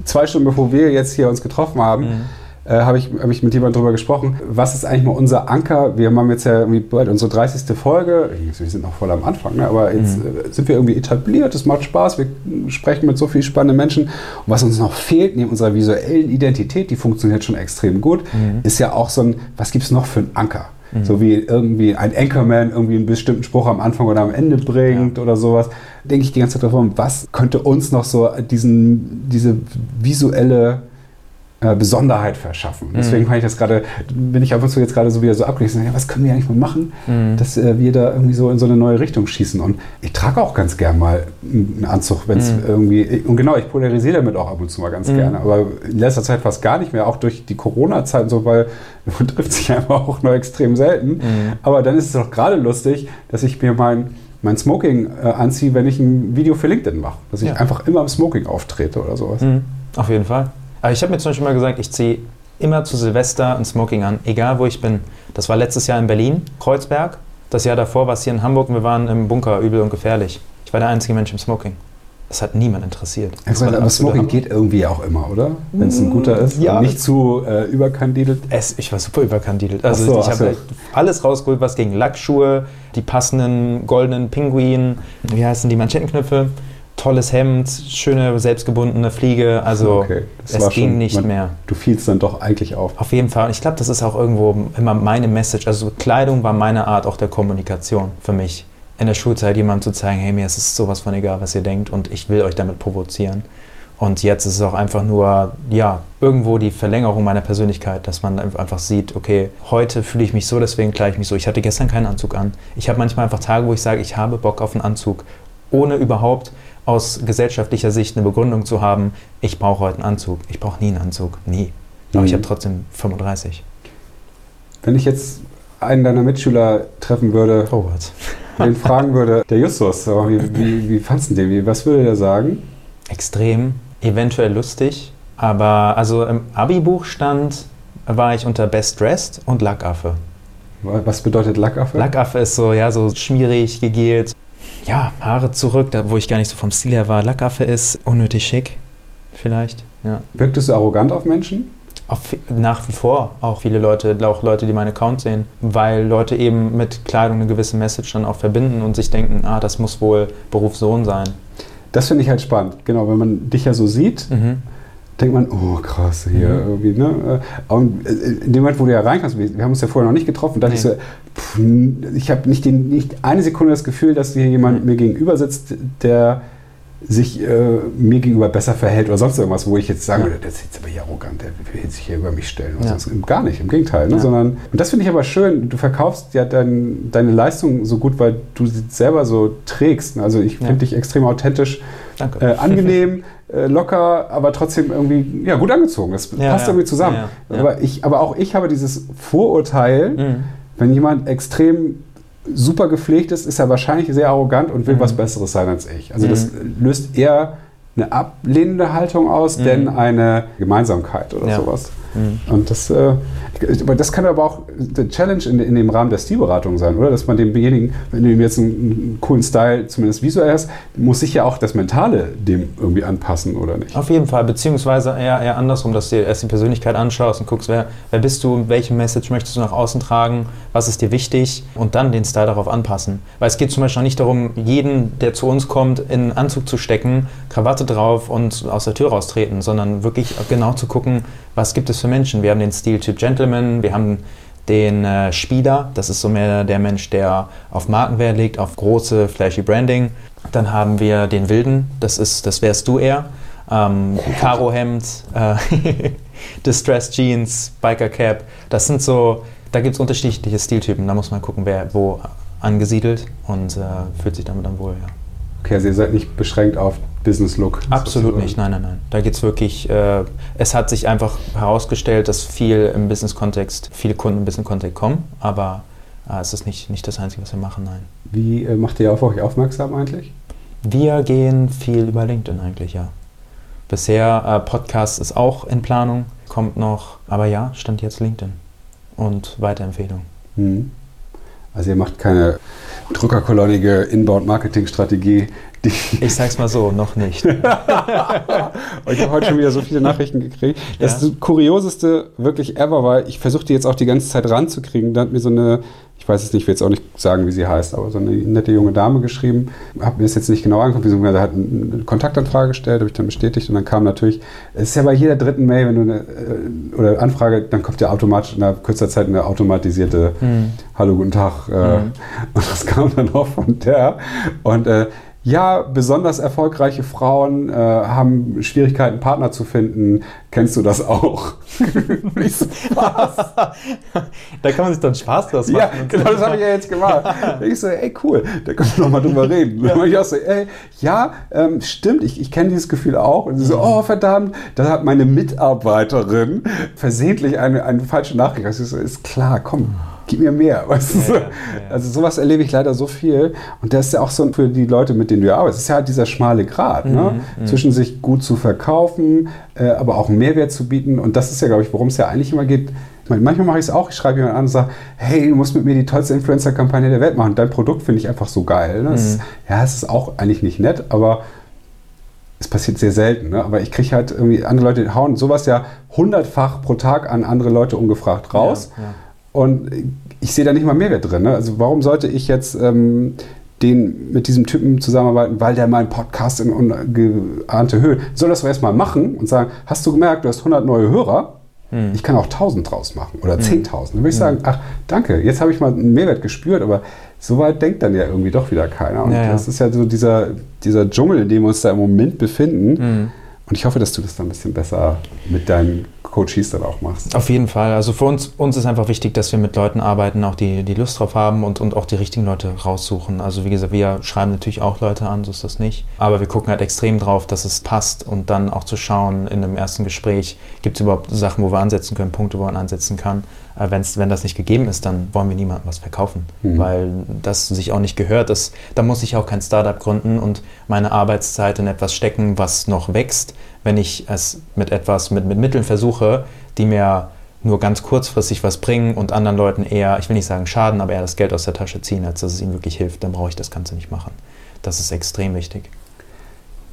zwei Stunden, bevor wir jetzt hier uns getroffen haben, Mhm. Äh, habe ich, hab ich mit jemandem drüber gesprochen, was ist eigentlich mal unser Anker? Wir haben jetzt ja irgendwie bald unsere 30. Folge, wir sind noch voll am Anfang, ne? aber jetzt Mhm. äh, sind wir irgendwie etabliert, es macht Spaß, wir sprechen mit so vielen spannenden Menschen. Und was uns noch fehlt, neben unserer visuellen Identität, die funktioniert schon extrem gut, Mhm. ist ja auch so ein, was gibt es noch für einen Anker? So wie irgendwie ein Anchorman irgendwie einen bestimmten Spruch am Anfang oder am Ende bringt oder sowas. Denke ich die ganze Zeit davon, was könnte uns noch so diesen, diese visuelle äh, Besonderheit verschaffen. Deswegen fand ich das gerade, bin ich ab und zu jetzt gerade so wieder so abgelesen, ja, was können wir eigentlich mal machen, Mhm. dass äh, wir da irgendwie so in so eine neue Richtung schießen. Und ich trage auch ganz gern mal einen Anzug, wenn es Mhm. irgendwie, und genau, ich polarisiere damit auch ab und zu mal ganz Mhm. gerne, aber in letzter Zeit fast gar nicht mehr, auch durch die Corona-Zeit und so, weil *laughs* man trifft sich einfach auch nur extrem selten. Mhm. Aber dann ist es doch gerade lustig, dass ich mir mein mein Smoking äh, anziehe, wenn ich ein Video für LinkedIn mache. Dass ich Ja. einfach immer im Smoking auftrete oder sowas. Mhm, auf jeden Fall. Aber ich habe mir zum Beispiel mal gesagt, ich ziehe immer zu Silvester ein Smoking an, egal wo ich bin. Das war letztes Jahr in Berlin, Kreuzberg. Das Jahr davor war es hier in Hamburg und wir waren im Bunker übel und gefährlich. Ich war der einzige Mensch im Smoking. Das hat niemand interessiert. Das aber aber Smoking geht irgendwie auch immer, oder? Wenn es ein guter ist. Ja. Und nicht zu äh, überkandidelt. Es, ich war super überkandidelt. Also so, ich habe alles rausgeholt, was gegen Lackschuhe, die passenden goldenen Pinguin, wie heißen die Manschettenknöpfe, tolles Hemd, schöne selbstgebundene Fliege. Also Okay, es ging schon- nicht man- mehr. Du fielst dann doch eigentlich auf. Auf jeden Fall. Und ich glaube, das ist auch irgendwo immer meine Message. Also Kleidung war meine Art auch der Kommunikation für mich. In der Schulzeit jemandem zu zeigen, hey, mir ist es sowas von egal, was ihr denkt und ich will euch damit provozieren. Und jetzt ist es auch einfach nur, ja, irgendwo die Verlängerung meiner Persönlichkeit, dass man einfach sieht, okay, heute fühle ich mich so, deswegen kleide ich mich so. Ich hatte gestern keinen Anzug an. Ich habe manchmal einfach Tage, wo ich sage, ich habe Bock auf einen Anzug, ohne überhaupt aus gesellschaftlicher Sicht eine Begründung zu haben, ich brauche heute einen Anzug. Ich brauche nie einen Anzug, nie. Aber ich Mhm. habe trotzdem 35. Wenn ich jetzt einen deiner Mitschüler treffen würde, Oh den *laughs* fragen würde, der Justus, wie, wie, wie fandst du den? Was würde der sagen? Extrem, eventuell lustig, aber also im Abi-Buch stand, war ich unter Best Dressed und Lackaffe. Was bedeutet Lackaffe? Lackaffe ist so, ja, so schmierig, gegelt. Ja, Haare zurück, da, wo ich gar nicht so vom Stil her war. Lackaffe ist unnötig schick, vielleicht, ja. Wirktest du arrogant auf Menschen? Auch nach wie vor auch viele Leute, auch Leute, die meinen Account sehen, weil Leute eben mit Kleidung eine gewisse Message dann auch verbinden und sich denken, ah, das muss wohl Berufssohn sein. Das finde ich halt spannend. Genau, wenn man dich ja so sieht, Mhm. Denkt man, oh krass, hier Mhm. irgendwie, ne? Und äh, in dem Moment, wo du ja reinkommst, wir wir haben uns ja vorher noch nicht getroffen, dachte Nee. ich so, pff, ich habe nicht, den- nicht eine Sekunde das Gefühl, dass hier jemand Mhm. mir gegenüber sitzt, der sich äh, mir gegenüber besser verhält oder sonst irgendwas, wo ich jetzt sagen Ja. würde, das ist jetzt aber hier arrogant, der will sich hier über mich stellen. oder Ja. sonst- Gar nicht, im Gegenteil. Ne? Ja. Sondern, und das finde ich aber schön, du verkaufst ja dein, deine Leistung so gut, weil du sie selber so trägst. Also ich finde dich extrem authentisch äh, angenehm, äh, *laughs* locker, aber trotzdem irgendwie ja, gut angezogen. Das Ja, passt ja. irgendwie zusammen. Ja. Aber, ich, aber auch ich habe dieses Vorurteil, Mhm. wenn jemand extrem super gepflegt ist, ist er wahrscheinlich sehr arrogant und will Mhm. was Besseres sein als ich. Also Mhm. das löst eher eine ablehnende Haltung aus, Mhm. denn eine Gemeinsamkeit oder sowas. Mhm. Und das, äh, aber das kann aber auch die Challenge in, in dem Rahmen der Stilberatung sein, oder? Dass man demjenigen, wenn du ihm jetzt einen, einen coolen Style zumindest visuell hast, muss sich ja auch das Mentale dem irgendwie anpassen, oder nicht? Auf jeden Fall, beziehungsweise eher, eher andersrum, dass du dir erst die Persönlichkeit anschaust und guckst, wer, wer bist du, welche Message möchtest du nach außen tragen, was ist dir wichtig und dann den Style darauf anpassen. Weil es geht zum Beispiel auch nicht darum, jeden, der zu uns kommt, in einen Anzug zu stecken, Krawatte drauf und aus der Tür raustreten, sondern wirklich genau zu gucken, was gibt es für Menschen. Wir haben den Stiltyp Gentleman, wir haben den äh, Spieler, das ist so mehr der Mensch, der auf Markenwert legt, auf große, flashy Branding. Dann haben wir den Wilden, das, ist, das wärst du eher. Ähm, Karohemd, äh, *laughs* Distressed Jeans, Biker Cap, das sind so, da gibt es unterschiedliche Stiltypen, da muss man gucken, wer wo angesiedelt und äh, fühlt sich damit dann wohl, ja. Okay, also ihr seid nicht beschränkt auf Business Look. Absolut nicht, nein, nein, nein. Da geht es wirklich, äh, es hat sich einfach herausgestellt, dass viel im Business-Kontext, viele Kunden im Business-Kontext kommen, aber äh, es ist nicht, nicht das Einzige, was wir machen, nein. Wie äh, macht ihr auf euch aufmerksam eigentlich? Wir gehen viel über LinkedIn eigentlich, ja. Bisher, äh, Podcast ist auch in Planung, kommt noch, aber ja, stand jetzt LinkedIn und Weiterempfehlung. Hm. Also ihr macht keine druckerkolonnige Inbound-Marketing-Strategie, *laughs* Ich sag's mal so, noch nicht. *laughs* Ich habe heute schon wieder so viele Nachrichten gekriegt. Das Ja. kurioseste wirklich ever war, ich versuchte jetzt auch die ganze Zeit ranzukriegen. Da hat mir so eine, ich weiß es nicht, ich will jetzt auch nicht sagen, wie sie heißt, aber so eine nette junge Dame geschrieben. Habe mir das jetzt nicht genau angeguckt. Sie hat eine Kontaktanfrage gestellt, habe ich dann bestätigt und dann kam natürlich, es ist ja bei jeder dritten Mail, wenn du eine äh, oder Anfrage, dann kommt ja automatisch in einer kurzer Zeit eine automatisierte Hm. Hallo, guten Tag. Mhm. *laughs* Und das kam dann auch von der. Und äh, ja, besonders erfolgreiche Frauen äh, haben Schwierigkeiten, Partner zu finden. Kennst du das auch? was? *laughs* Da kann man sich dann Spaß draus machen. Ja, genau, das habe ich ja jetzt gemacht. *laughs* Ich so, ey, cool, da können wir noch mal drüber reden. Dann ich auch so, ey, ja, ähm, stimmt, ich, ich kenne dieses Gefühl auch. Und sie so, oh, verdammt, da hat meine Mitarbeiterin versehentlich eine, eine falsche Nachricht. Ich so, ist klar, komm, gib mir mehr. *laughs* Weißt du? Ja, ja, ja. Also sowas erlebe ich leider so viel. Und das ist ja auch so für die Leute, mit denen du arbeitest, ist ja halt dieser schmale Grat, ne? Mhm, zwischen sich gut zu verkaufen, äh, aber auch einen Mehrwert zu bieten. Und das ist ja, glaube ich, worum es ja eigentlich immer geht. Ich meine, manchmal mache ich es auch, ich schreibe jemand an und sage, hey, du musst mit mir die tollste Influencer-Kampagne der Welt machen. Dein Produkt finde ich einfach so geil. Ne? Das Mhm. ist, ja, es ist auch eigentlich nicht nett, aber es passiert sehr selten, ne? aber ich kriege halt irgendwie, andere Leute hauen sowas ja hundertfach pro Tag an andere Leute ungefragt raus. Ja, ja. Und ich sehe da nicht mal Mehrwert drin. Ne? Also warum sollte ich jetzt ähm, den, mit diesem Typen zusammenarbeiten, weil der meinen Podcast in ungeahnte Höhe. Soll das doch erstmal machen und sagen, hast du gemerkt, du hast 100 neue Hörer? Hm. Ich kann auch 1000 draus machen oder 10.000. Hm. Dann würde ich hm. sagen, ach, danke, jetzt habe ich mal einen Mehrwert gespürt, aber so weit denkt dann ja irgendwie doch wieder keiner. Und ja, ja. das ist ja so dieser, dieser Dschungel, in dem wir uns da im Moment befinden. Mhm. Und ich hoffe, dass du das dann ein bisschen besser mit deinen Coaches dann auch machst. Auf jeden Fall. Also für uns, uns ist einfach wichtig, dass wir mit Leuten arbeiten, auch die, die Lust drauf haben und, und auch die richtigen Leute raussuchen. Also wie gesagt, wir schreiben natürlich auch Leute an, so ist das nicht. Aber wir gucken halt extrem drauf, dass es passt und dann auch zu schauen in einem ersten Gespräch, gibt es überhaupt Sachen, wo wir ansetzen können, Punkte, wo man ansetzen kann. Äh, wenn's, wenn das nicht gegeben ist, dann wollen wir niemandem was verkaufen, mhm. weil das sich auch nicht gehört. Das, da muss ich auch kein Startup gründen und meine Arbeitszeit in etwas stecken, was noch wächst, wenn ich es mit etwas, mit, mit Mitteln versuche, die mir nur ganz kurzfristig was bringen und anderen Leuten eher, ich will nicht sagen schaden, aber eher das Geld aus der Tasche ziehen, als dass es ihnen wirklich hilft, dann brauche ich das Ganze nicht machen. Das ist extrem wichtig.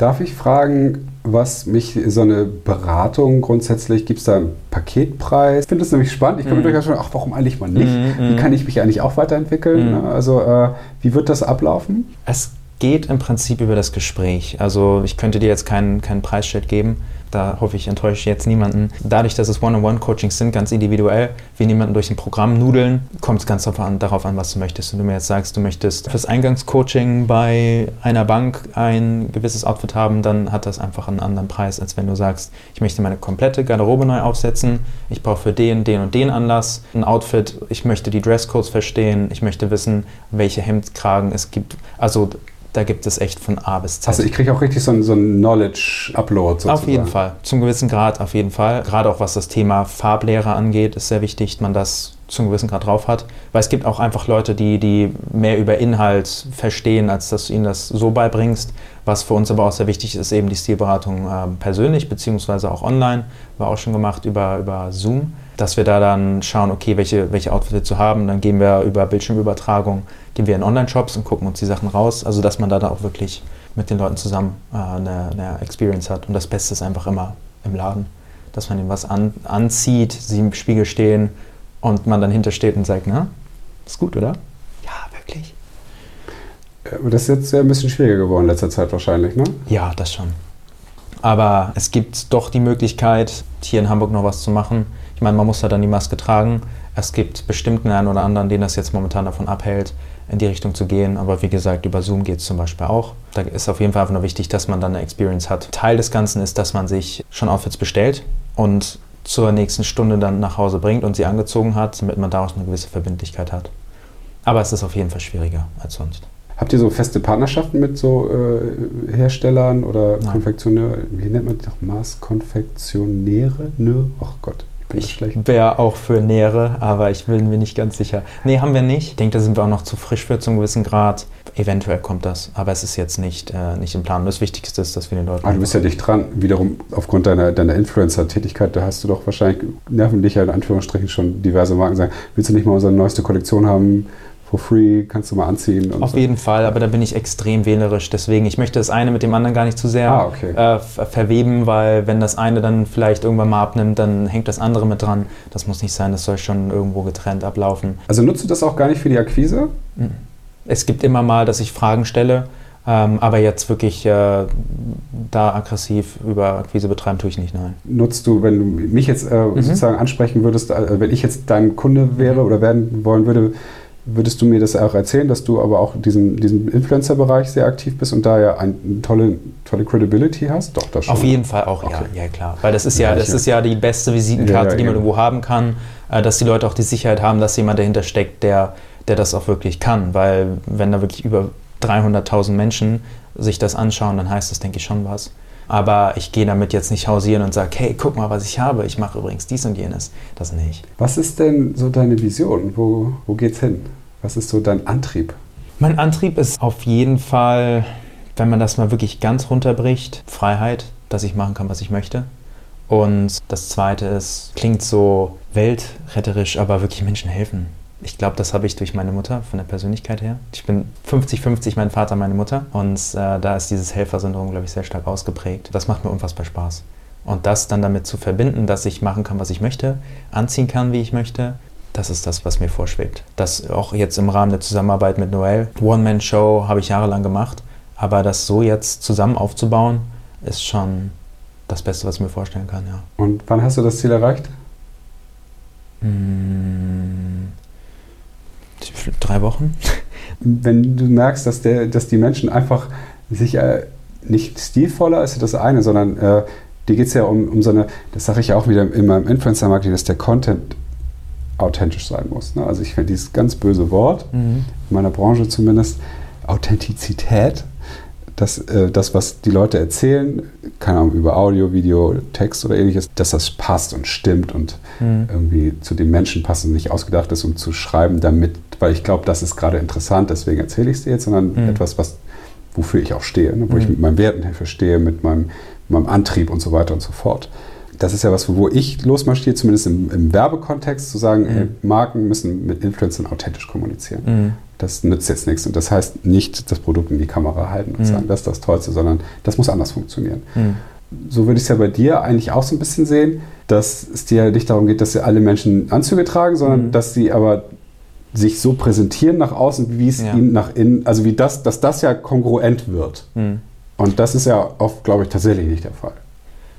Darf ich fragen, was mich so eine Beratung grundsätzlich, gibt es da einen Paketpreis? Ich finde das nämlich spannend. Ich kann mm. mir durchaus schon, ach, warum eigentlich mal nicht? Mm. Wie kann ich mich eigentlich auch weiterentwickeln? Mm. Also, äh, wie wird das ablaufen? Es geht im Prinzip über das Gespräch. Also, ich könnte dir jetzt keinen, keinen Preisschild geben da hoffe ich, enttäusche jetzt niemanden. Dadurch, dass es One-on-One-Coachings sind, ganz individuell, wir niemanden durch ein Programm nudeln, kommt es ganz darauf an, darauf an, was du möchtest. Wenn du mir jetzt sagst, du möchtest fürs Eingangscoaching bei einer Bank ein gewisses Outfit haben, dann hat das einfach einen anderen Preis, als wenn du sagst, ich möchte meine komplette Garderobe neu aufsetzen, ich brauche für den, den und den Anlass ein Outfit, ich möchte die Dresscodes verstehen, ich möchte wissen, welche Hemdkragen es gibt. Also da gibt es echt von A bis Z. Also ich kriege auch richtig so einen so Knowledge-Upload Auf jeden Fall, zum gewissen Grad auf jeden Fall. Gerade auch was das Thema Farblehre angeht, ist sehr wichtig, dass man das zum gewissen Grad drauf hat. Weil es gibt auch einfach Leute, die, die mehr über Inhalt verstehen, als dass du ihnen das so beibringst. Was für uns aber auch sehr wichtig ist, eben die Stilberatung äh, persönlich, beziehungsweise auch online, war auch schon gemacht über, über Zoom dass wir da dann schauen, okay, welche, welche Outfits zu haben. Dann gehen wir über Bildschirmübertragung, gehen wir in Online-Shops und gucken uns die Sachen raus. Also dass man da, da auch wirklich mit den Leuten zusammen äh, eine, eine, Experience hat. Und das Beste ist einfach immer im Laden, dass man ihnen was an, anzieht, sie im Spiegel stehen und man dann hintersteht und sagt, na, ist gut, oder? Ja, wirklich. Das ist jetzt ein bisschen schwieriger geworden in letzter Zeit wahrscheinlich, ne? Ja, das schon. Aber es gibt doch die Möglichkeit, hier in Hamburg noch was zu machen. Ich meine, man muss da dann die Maske tragen. Es gibt bestimmt einen oder anderen, den das jetzt momentan davon abhält, in die Richtung zu gehen. Aber wie gesagt, über Zoom geht es zum Beispiel auch. Da ist auf jeden Fall einfach nur wichtig, dass man dann eine Experience hat. Teil des Ganzen ist, dass man sich schon Outfits bestellt und zur nächsten Stunde dann nach Hause bringt und sie angezogen hat, damit man daraus eine gewisse Verbindlichkeit hat. Aber es ist auf jeden Fall schwieriger als sonst. Habt ihr so feste Partnerschaften mit so äh, Herstellern oder Konfektionären? Wie nennt man die doch? Maßkonfektionäre? Nö, ach Gott. Ich wäre auch für Nähere, aber ich bin mir nicht ganz sicher. Nee, haben wir nicht. Ich denke, da sind wir auch noch zu frisch für zum gewissen Grad. Eventuell kommt das, aber es ist jetzt nicht, äh, nicht im Plan. Das Wichtigste ist, dass wir den Leuten. Ah, du bist ja dicht dran. Wiederum aufgrund deiner, deiner Influencer-Tätigkeit, da hast du doch wahrscheinlich nerven dich ja in Anführungsstrichen schon diverse Marken sagen, willst du nicht mal unsere neueste Kollektion haben? For free, kannst du mal anziehen. Auf so. jeden Fall, aber da bin ich extrem wählerisch. Deswegen, ich möchte das eine mit dem anderen gar nicht zu sehr ah, okay. äh, verweben, weil wenn das eine dann vielleicht irgendwann mal abnimmt, dann hängt das andere mit dran. Das muss nicht sein, das soll schon irgendwo getrennt ablaufen. Also nutzt du das auch gar nicht für die Akquise? Mhm. Es gibt immer mal, dass ich Fragen stelle, ähm, aber jetzt wirklich äh, da aggressiv über Akquise betreiben tue ich nicht, nein. Nutzt du, wenn du mich jetzt äh, mhm. sozusagen ansprechen würdest, äh, wenn ich jetzt dein Kunde wäre mhm. oder werden wollen würde, Würdest du mir das auch erzählen, dass du aber auch diesen, diesen Influencer-Bereich sehr aktiv bist und da ja eine tolle, tolle Credibility hast? Doch, das schon. Auf jeden Fall auch, okay. ja, ja klar. Weil das ist ja, das ist ja die beste Visitenkarte, ja, ja, die man irgendwo haben kann, äh, dass die Leute auch die Sicherheit haben, dass jemand dahinter steckt, der, der das auch wirklich kann. Weil wenn da wirklich über 300.000 Menschen sich das anschauen, dann heißt das, denke ich, schon was. Aber ich gehe damit jetzt nicht hausieren und sage, hey, guck mal, was ich habe. Ich mache übrigens dies und jenes. Das nicht. Was ist denn so deine Vision? Wo, wo geht's hin? Was ist so dein Antrieb? Mein Antrieb ist auf jeden Fall, wenn man das mal wirklich ganz runterbricht, Freiheit, dass ich machen kann, was ich möchte. Und das Zweite ist, klingt so weltretterisch, aber wirklich Menschen helfen. Ich glaube, das habe ich durch meine Mutter von der Persönlichkeit her. Ich bin 50-50 mein Vater, meine Mutter. Und äh, da ist dieses Helfersyndrom, glaube ich, sehr stark ausgeprägt. Das macht mir unfassbar Spaß. Und das dann damit zu verbinden, dass ich machen kann, was ich möchte, anziehen kann, wie ich möchte, das ist das, was mir vorschwebt. Das auch jetzt im Rahmen der Zusammenarbeit mit Noel. One-Man-Show habe ich jahrelang gemacht. Aber das so jetzt zusammen aufzubauen, ist schon das Beste, was ich mir vorstellen kann, ja. Und wann hast du das Ziel erreicht? Hm, drei Wochen. *laughs* Wenn du merkst, dass, der, dass die Menschen einfach sich äh, nicht stilvoller ist das eine, sondern äh, dir geht es ja um, um so eine, das sage ich ja auch wieder in meinem Influencer-Marketing, dass der Content authentisch sein muss. Ne? Also ich finde dieses ganz böse Wort, mhm. in meiner Branche zumindest, Authentizität, dass äh, das, was die Leute erzählen, keine Ahnung, über Audio, Video, Text oder ähnliches, dass das passt und stimmt und mhm. irgendwie zu den Menschen passt und nicht ausgedacht ist, um zu schreiben, damit, weil ich glaube, das ist gerade interessant, deswegen erzähle ich es dir jetzt, sondern mhm. etwas, was, wofür ich auch stehe, ne? wo ich mhm. mit meinen Werten verstehe, mit meinem, meinem Antrieb und so weiter und so fort das ist ja was, wo ich losmarschiere, zumindest im, im Werbekontext, zu sagen, mhm. ey, Marken müssen mit Influencern authentisch kommunizieren. Mhm. Das nützt jetzt nichts. Und das heißt nicht das Produkt in die Kamera halten und mhm. sagen, das ist das Tollste, sondern das muss anders funktionieren. Mhm. So würde ich es ja bei dir eigentlich auch so ein bisschen sehen, dass es dir nicht darum geht, dass sie alle Menschen Anzüge tragen, sondern mhm. dass sie aber sich so präsentieren nach außen, wie es ja. ihnen nach innen, also wie das, dass das ja kongruent wird. Mhm. Und das ist ja oft, glaube ich, tatsächlich nicht der Fall.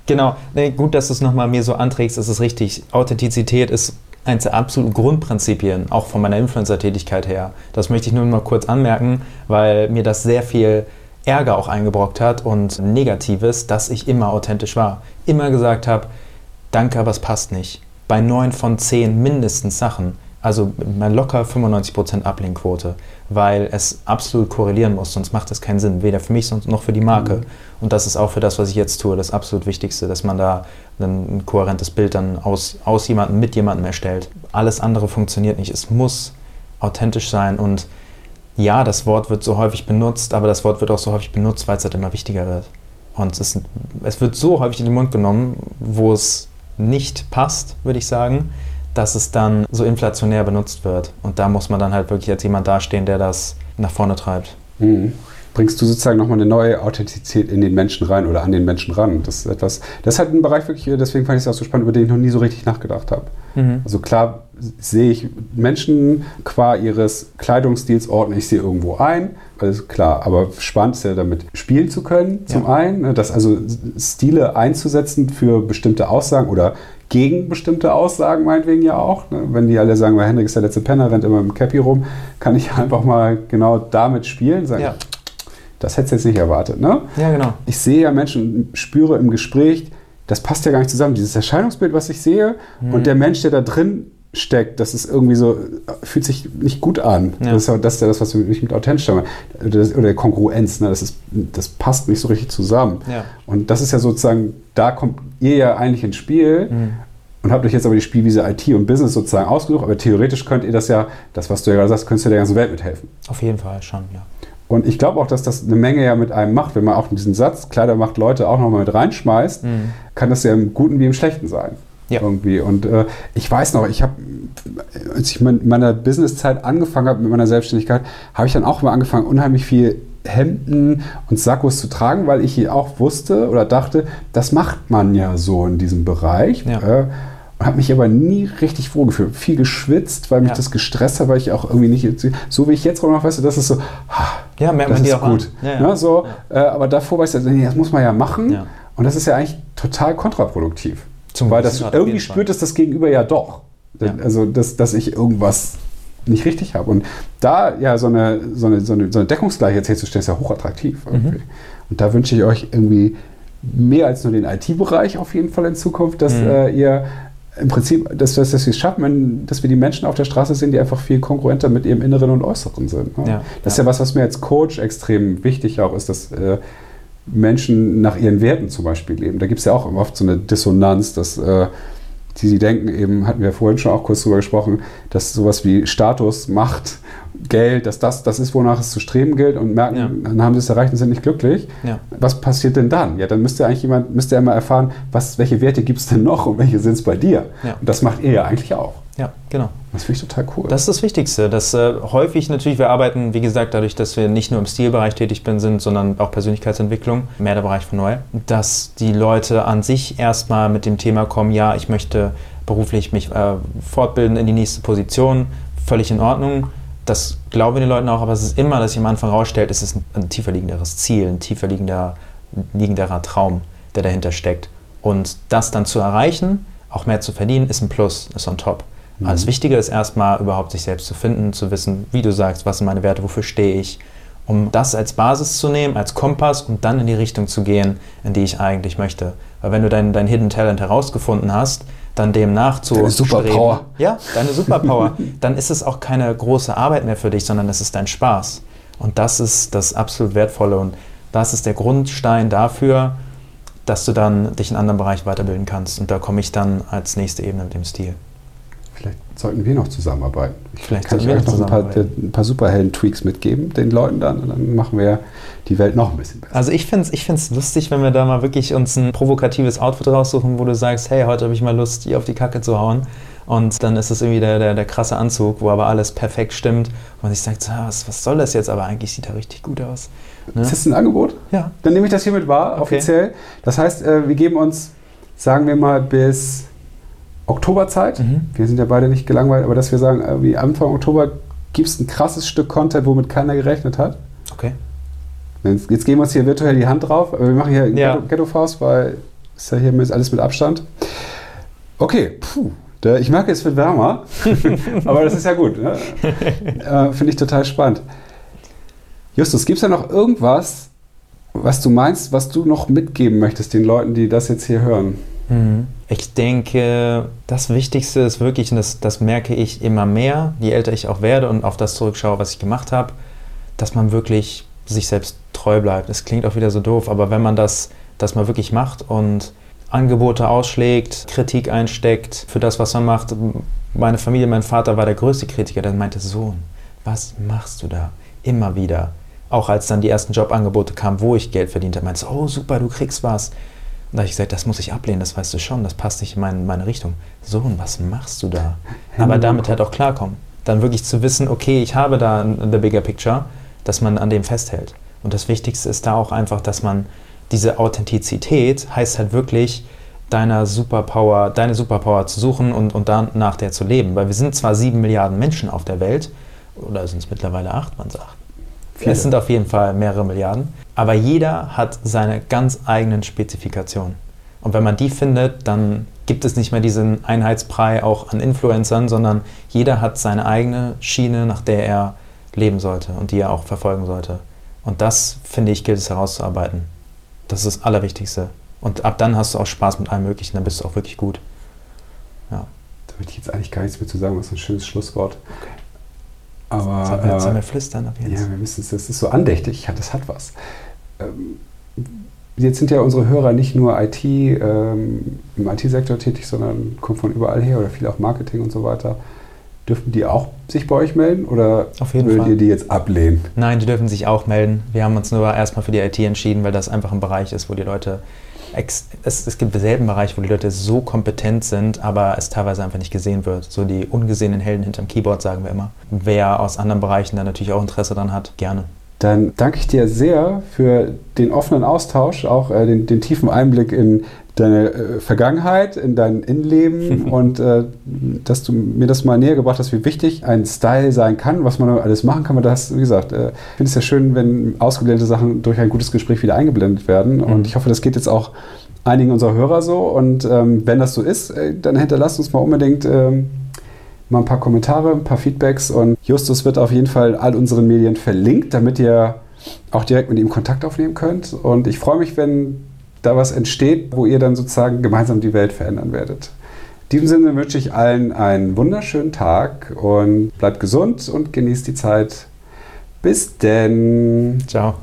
Genau, nee, gut, dass du es nochmal mir so anträgst, das ist richtig. Authentizität ist eines der absoluten Grundprinzipien, auch von meiner Influencer-Tätigkeit her. Das möchte ich nur mal kurz anmerken, weil mir das sehr viel Ärger auch eingebrockt hat und Negatives, dass ich immer authentisch war. Immer gesagt habe, danke, aber es passt nicht. Bei neun von zehn mindestens Sachen also locker 95% Ablehnquote, weil es absolut korrelieren muss, sonst macht das keinen Sinn, weder für mich noch für die Marke. Mhm. Und das ist auch für das, was ich jetzt tue, das absolut Wichtigste, dass man da ein kohärentes Bild dann aus, aus jemandem mit jemandem erstellt. Alles andere funktioniert nicht. Es muss authentisch sein und ja, das Wort wird so häufig benutzt, aber das Wort wird auch so häufig benutzt, weil es halt immer wichtiger wird. Und es, es wird so häufig in den Mund genommen, wo es nicht passt, würde ich sagen dass es dann so inflationär benutzt wird. Und da muss man dann halt wirklich als jemand dastehen, der das nach vorne treibt. Mhm. Bringst du sozusagen nochmal eine neue Authentizität in den Menschen rein oder an den Menschen ran? Das ist etwas, das ist halt ein Bereich wirklich, deswegen fand ich es auch so spannend, über den ich noch nie so richtig nachgedacht habe. Mhm. Also klar sehe ich Menschen qua ihres Kleidungsstils ordne ich sie irgendwo ein, alles klar, aber spannend ist ja damit spielen zu können, zum ja. einen, ne, das also Stile einzusetzen für bestimmte Aussagen oder gegen bestimmte Aussagen meinetwegen ja auch. Ne? Wenn die alle sagen, weil Henrik ist der letzte Penner, rennt immer im Cappy rum, kann ich *laughs* einfach mal genau damit spielen, sagen, ja. das hättest du jetzt nicht erwartet. Ne? Ja, genau. Ich sehe ja Menschen, spüre im Gespräch, das passt ja gar nicht zusammen, dieses Erscheinungsbild, was ich sehe mhm. und der Mensch, der da drin steckt, das ist irgendwie so, fühlt sich nicht gut an. Ja. Das, ist, das, ist ja das, was ich mit authentisch habe. Oder Kongruenz, ne? das, ist, das passt nicht so richtig zusammen. Ja. Und das ist ja sozusagen, da kommt ihr ja eigentlich ins Spiel. Mhm. Und habt euch jetzt aber die Spielwiese IT und Business sozusagen ausgesucht, aber theoretisch könnt ihr das ja, das, was du ja gerade sagst, könntest du der ganzen Welt mithelfen. Auf jeden Fall schon, ja. Und ich glaube auch, dass das eine Menge ja mit einem macht, wenn man auch diesen Satz, Kleider macht Leute, auch nochmal mit reinschmeißt, mhm. kann das ja im Guten wie im Schlechten sein. Ja. Irgendwie. Und äh, ich weiß noch, ich habe, als ich in meiner Businesszeit angefangen habe mit meiner Selbstständigkeit, habe ich dann auch immer angefangen, unheimlich viel Hemden und Sakkos zu tragen, weil ich auch wusste oder dachte, das macht man ja so in diesem Bereich. Ja. Äh, habe mich aber nie richtig wohlgefühlt. Viel geschwitzt, weil mich ja. das gestresst hat, weil ich auch irgendwie nicht, so wie ich jetzt noch weißt du, das ist so, ja, merkt man die auch gut. Ja, ja. Ne, so, äh, aber davor weißt du, nee, das muss man ja machen. Und das ist ja eigentlich total kontraproduktiv. Zum Weil das irgendwie spürt es das Gegenüber ja doch. Ja. Also, dass, dass ich irgendwas nicht richtig habe. Und da ja so eine, so eine, so eine, so eine Deckungsgleichheit herzustellen, ist ja hochattraktiv. Mhm. Und da wünsche ich euch irgendwie mehr als nur den IT-Bereich auf jeden Fall in Zukunft, dass mhm. äh, ihr im Prinzip, dass, dass, dass wir es schaffen, dass wir die Menschen auf der Straße sehen, die einfach viel kongruenter mit ihrem Inneren und Äußeren sind. Ne? Ja, das ist ja. ja was, was mir als Coach extrem wichtig auch ist, dass äh, Menschen nach ihren Werten zum Beispiel leben. Da gibt es ja auch oft so eine Dissonanz, dass äh, die, die denken, eben hatten wir vorhin schon auch kurz drüber gesprochen, dass sowas wie Status, Macht, Geld, dass das das ist, wonach es zu streben gilt und merken, ja. dann haben sie es erreicht und sind nicht glücklich. Ja. Was passiert denn dann? Ja, dann müsste eigentlich jemand, müsste ja mal erfahren, was, welche Werte gibt es denn noch und welche sind es bei dir? Ja. Und das macht ihr ja eigentlich auch. Ja, genau. Das finde ich total cool. Das ist das Wichtigste. Dass äh, häufig natürlich, wir arbeiten, wie gesagt, dadurch, dass wir nicht nur im Stilbereich tätig sind, sondern auch Persönlichkeitsentwicklung, mehr der Bereich von Noel, dass die Leute an sich erstmal mit dem Thema kommen, ja, ich möchte beruflich mich äh, fortbilden in die nächste Position, völlig in Ordnung. Das glauben wir den Leuten auch, aber es ist immer, dass sich am Anfang herausstellt, es ist ein, ein tiefer liegenderes Ziel, ein tiefer liegender, liegenderer Traum, der dahinter steckt. Und das dann zu erreichen, auch mehr zu verdienen, ist ein Plus, ist on top. Mhm. Aber das Wichtige ist erstmal überhaupt sich selbst zu finden, zu wissen, wie du sagst, was sind meine Werte, wofür stehe ich, um das als Basis zu nehmen, als Kompass und dann in die Richtung zu gehen, in die ich eigentlich möchte. Weil wenn du dein, dein Hidden Talent herausgefunden hast, dann dem nachzustreben. Deine Superpower. Ja, deine Superpower. *laughs* dann ist es auch keine große Arbeit mehr für dich, sondern es ist dein Spaß. Und das ist das absolut Wertvolle. Und das ist der Grundstein dafür, dass du dann dich in anderen Bereichen weiterbilden kannst. Und da komme ich dann als nächste Ebene mit dem Stil. Sollten wir noch zusammenarbeiten. Ich Vielleicht kann ich euch noch ein paar, ein paar Superhelden-Tweaks mitgeben, den Leuten dann. Und dann machen wir die Welt noch ein bisschen besser. Also ich finde es ich lustig, wenn wir da mal wirklich uns ein provokatives Outfit raussuchen, wo du sagst, hey, heute habe ich mal Lust, hier auf die Kacke zu hauen. Und dann ist es irgendwie der, der, der krasse Anzug, wo aber alles perfekt stimmt. Und man sich sagt, so, was, was soll das jetzt? Aber eigentlich sieht er richtig gut aus. Ne? Ist das ein Angebot? Ja. Dann nehme ich das hiermit wahr, okay. offiziell. Das heißt, äh, wir geben uns, sagen wir mal, bis Oktoberzeit. Mhm. Wir sind ja beide nicht gelangweilt, aber dass wir sagen, äh, wie Anfang Oktober gibt es ein krasses Stück Content, womit keiner gerechnet hat. Okay. Jetzt geben wir uns hier virtuell die Hand drauf, aber wir machen hier ja. Ghetto-Faust, weil ist ja hier alles mit Abstand. Okay, puh. Ich merke, es wird wärmer, *laughs* aber das ist ja gut. Ne? *laughs* Äh, Finde ich total spannend. Justus, gibt es da noch irgendwas, was du meinst, was du noch mitgeben möchtest den Leuten, die das jetzt hier hören? Mhm. Ich denke, das Wichtigste ist wirklich, und das, das merke ich immer mehr, je älter ich auch werde und auf das zurückschaue, was ich gemacht habe, dass man wirklich sich selbst treu bleibt. Es klingt auch wieder so doof, aber wenn man das, das mal wirklich macht und Angebote ausschlägt, Kritik einsteckt für das, was man macht. Meine Familie, mein Vater war der größte Kritiker, der meinte, Sohn, was machst du da? Immer wieder. Auch als dann die ersten Jobangebote kamen, wo ich Geld verdient habe, meinte oh super, du kriegst was. Da habe ich gesagt, das muss ich ablehnen, das weißt du schon, das passt nicht in meine, meine Richtung. Sohn, was machst du da? Aber damit halt auch klarkommen. Dann wirklich zu wissen, okay, ich habe da the bigger picture, dass man an dem festhält. Und das Wichtigste ist da auch einfach, dass man diese Authentizität heißt halt wirklich, deiner Superpower, deine Superpower zu suchen und, und dann nach der zu leben. Weil wir sind zwar sieben Milliarden Menschen auf der Welt, oder sind es mittlerweile acht, man sagt. Viele. Es sind auf jeden Fall mehrere Milliarden. Aber jeder hat seine ganz eigenen Spezifikationen. Und wenn man die findet, dann gibt es nicht mehr diesen Einheitsbrei auch an Influencern, sondern jeder hat seine eigene Schiene, nach der er leben sollte und die er auch verfolgen sollte. Und das, finde ich, gilt es herauszuarbeiten. Das ist das Allerwichtigste. Und ab dann hast du auch Spaß mit allem Möglichen, dann bist du auch wirklich gut. Ja. Da möchte ich jetzt eigentlich gar nichts mehr zu sagen, was ist ein schönes Schlusswort. Okay. Aber. Sollen wir, sollen wir flüstern ab jetzt? Ja, wir müssen es, das ist so andächtig, das hat was. Ähm, jetzt sind ja unsere Hörer nicht nur IT, ähm, im IT-Sektor tätig, sondern kommen von überall her oder viel auch Marketing und so weiter. Dürfen die auch sich bei euch melden oder Auf jeden würdet Fall. ihr die jetzt ablehnen? Nein, die dürfen sich auch melden. Wir haben uns nur erstmal für die IT entschieden, weil das einfach ein Bereich ist, wo die Leute. Es, es gibt selben Bereich, wo die Leute so kompetent sind, aber es teilweise einfach nicht gesehen wird. So die ungesehenen Helden hinterm Keyboard, sagen wir immer. Wer aus anderen Bereichen da natürlich auch Interesse daran hat, gerne. Dann danke ich dir sehr für den offenen Austausch, auch äh, den, den, tiefen Einblick in deine äh, Vergangenheit, in dein Innenleben *laughs* und äh, dass du mir das mal näher gebracht hast, wie wichtig ein Style sein kann, was man alles machen kann. Aber das, wie gesagt, äh, ich finde es ja schön, wenn ausgeblendete Sachen durch ein gutes Gespräch wieder eingeblendet werden. Mhm. Und ich hoffe, das geht jetzt auch einigen unserer Hörer so. Und ähm, wenn das so ist, äh, dann hinterlasst uns mal unbedingt ähm, mal ein paar Kommentare, ein paar Feedbacks. Und Justus wird auf jeden Fall all unseren Medien verlinkt, damit ihr auch direkt mit ihm Kontakt aufnehmen könnt. Und ich freue mich, wenn da was entsteht, wo ihr dann sozusagen gemeinsam die Welt verändern werdet. In diesem Sinne wünsche ich allen einen wunderschönen Tag und bleibt gesund und genießt die Zeit. Bis denn. Ciao.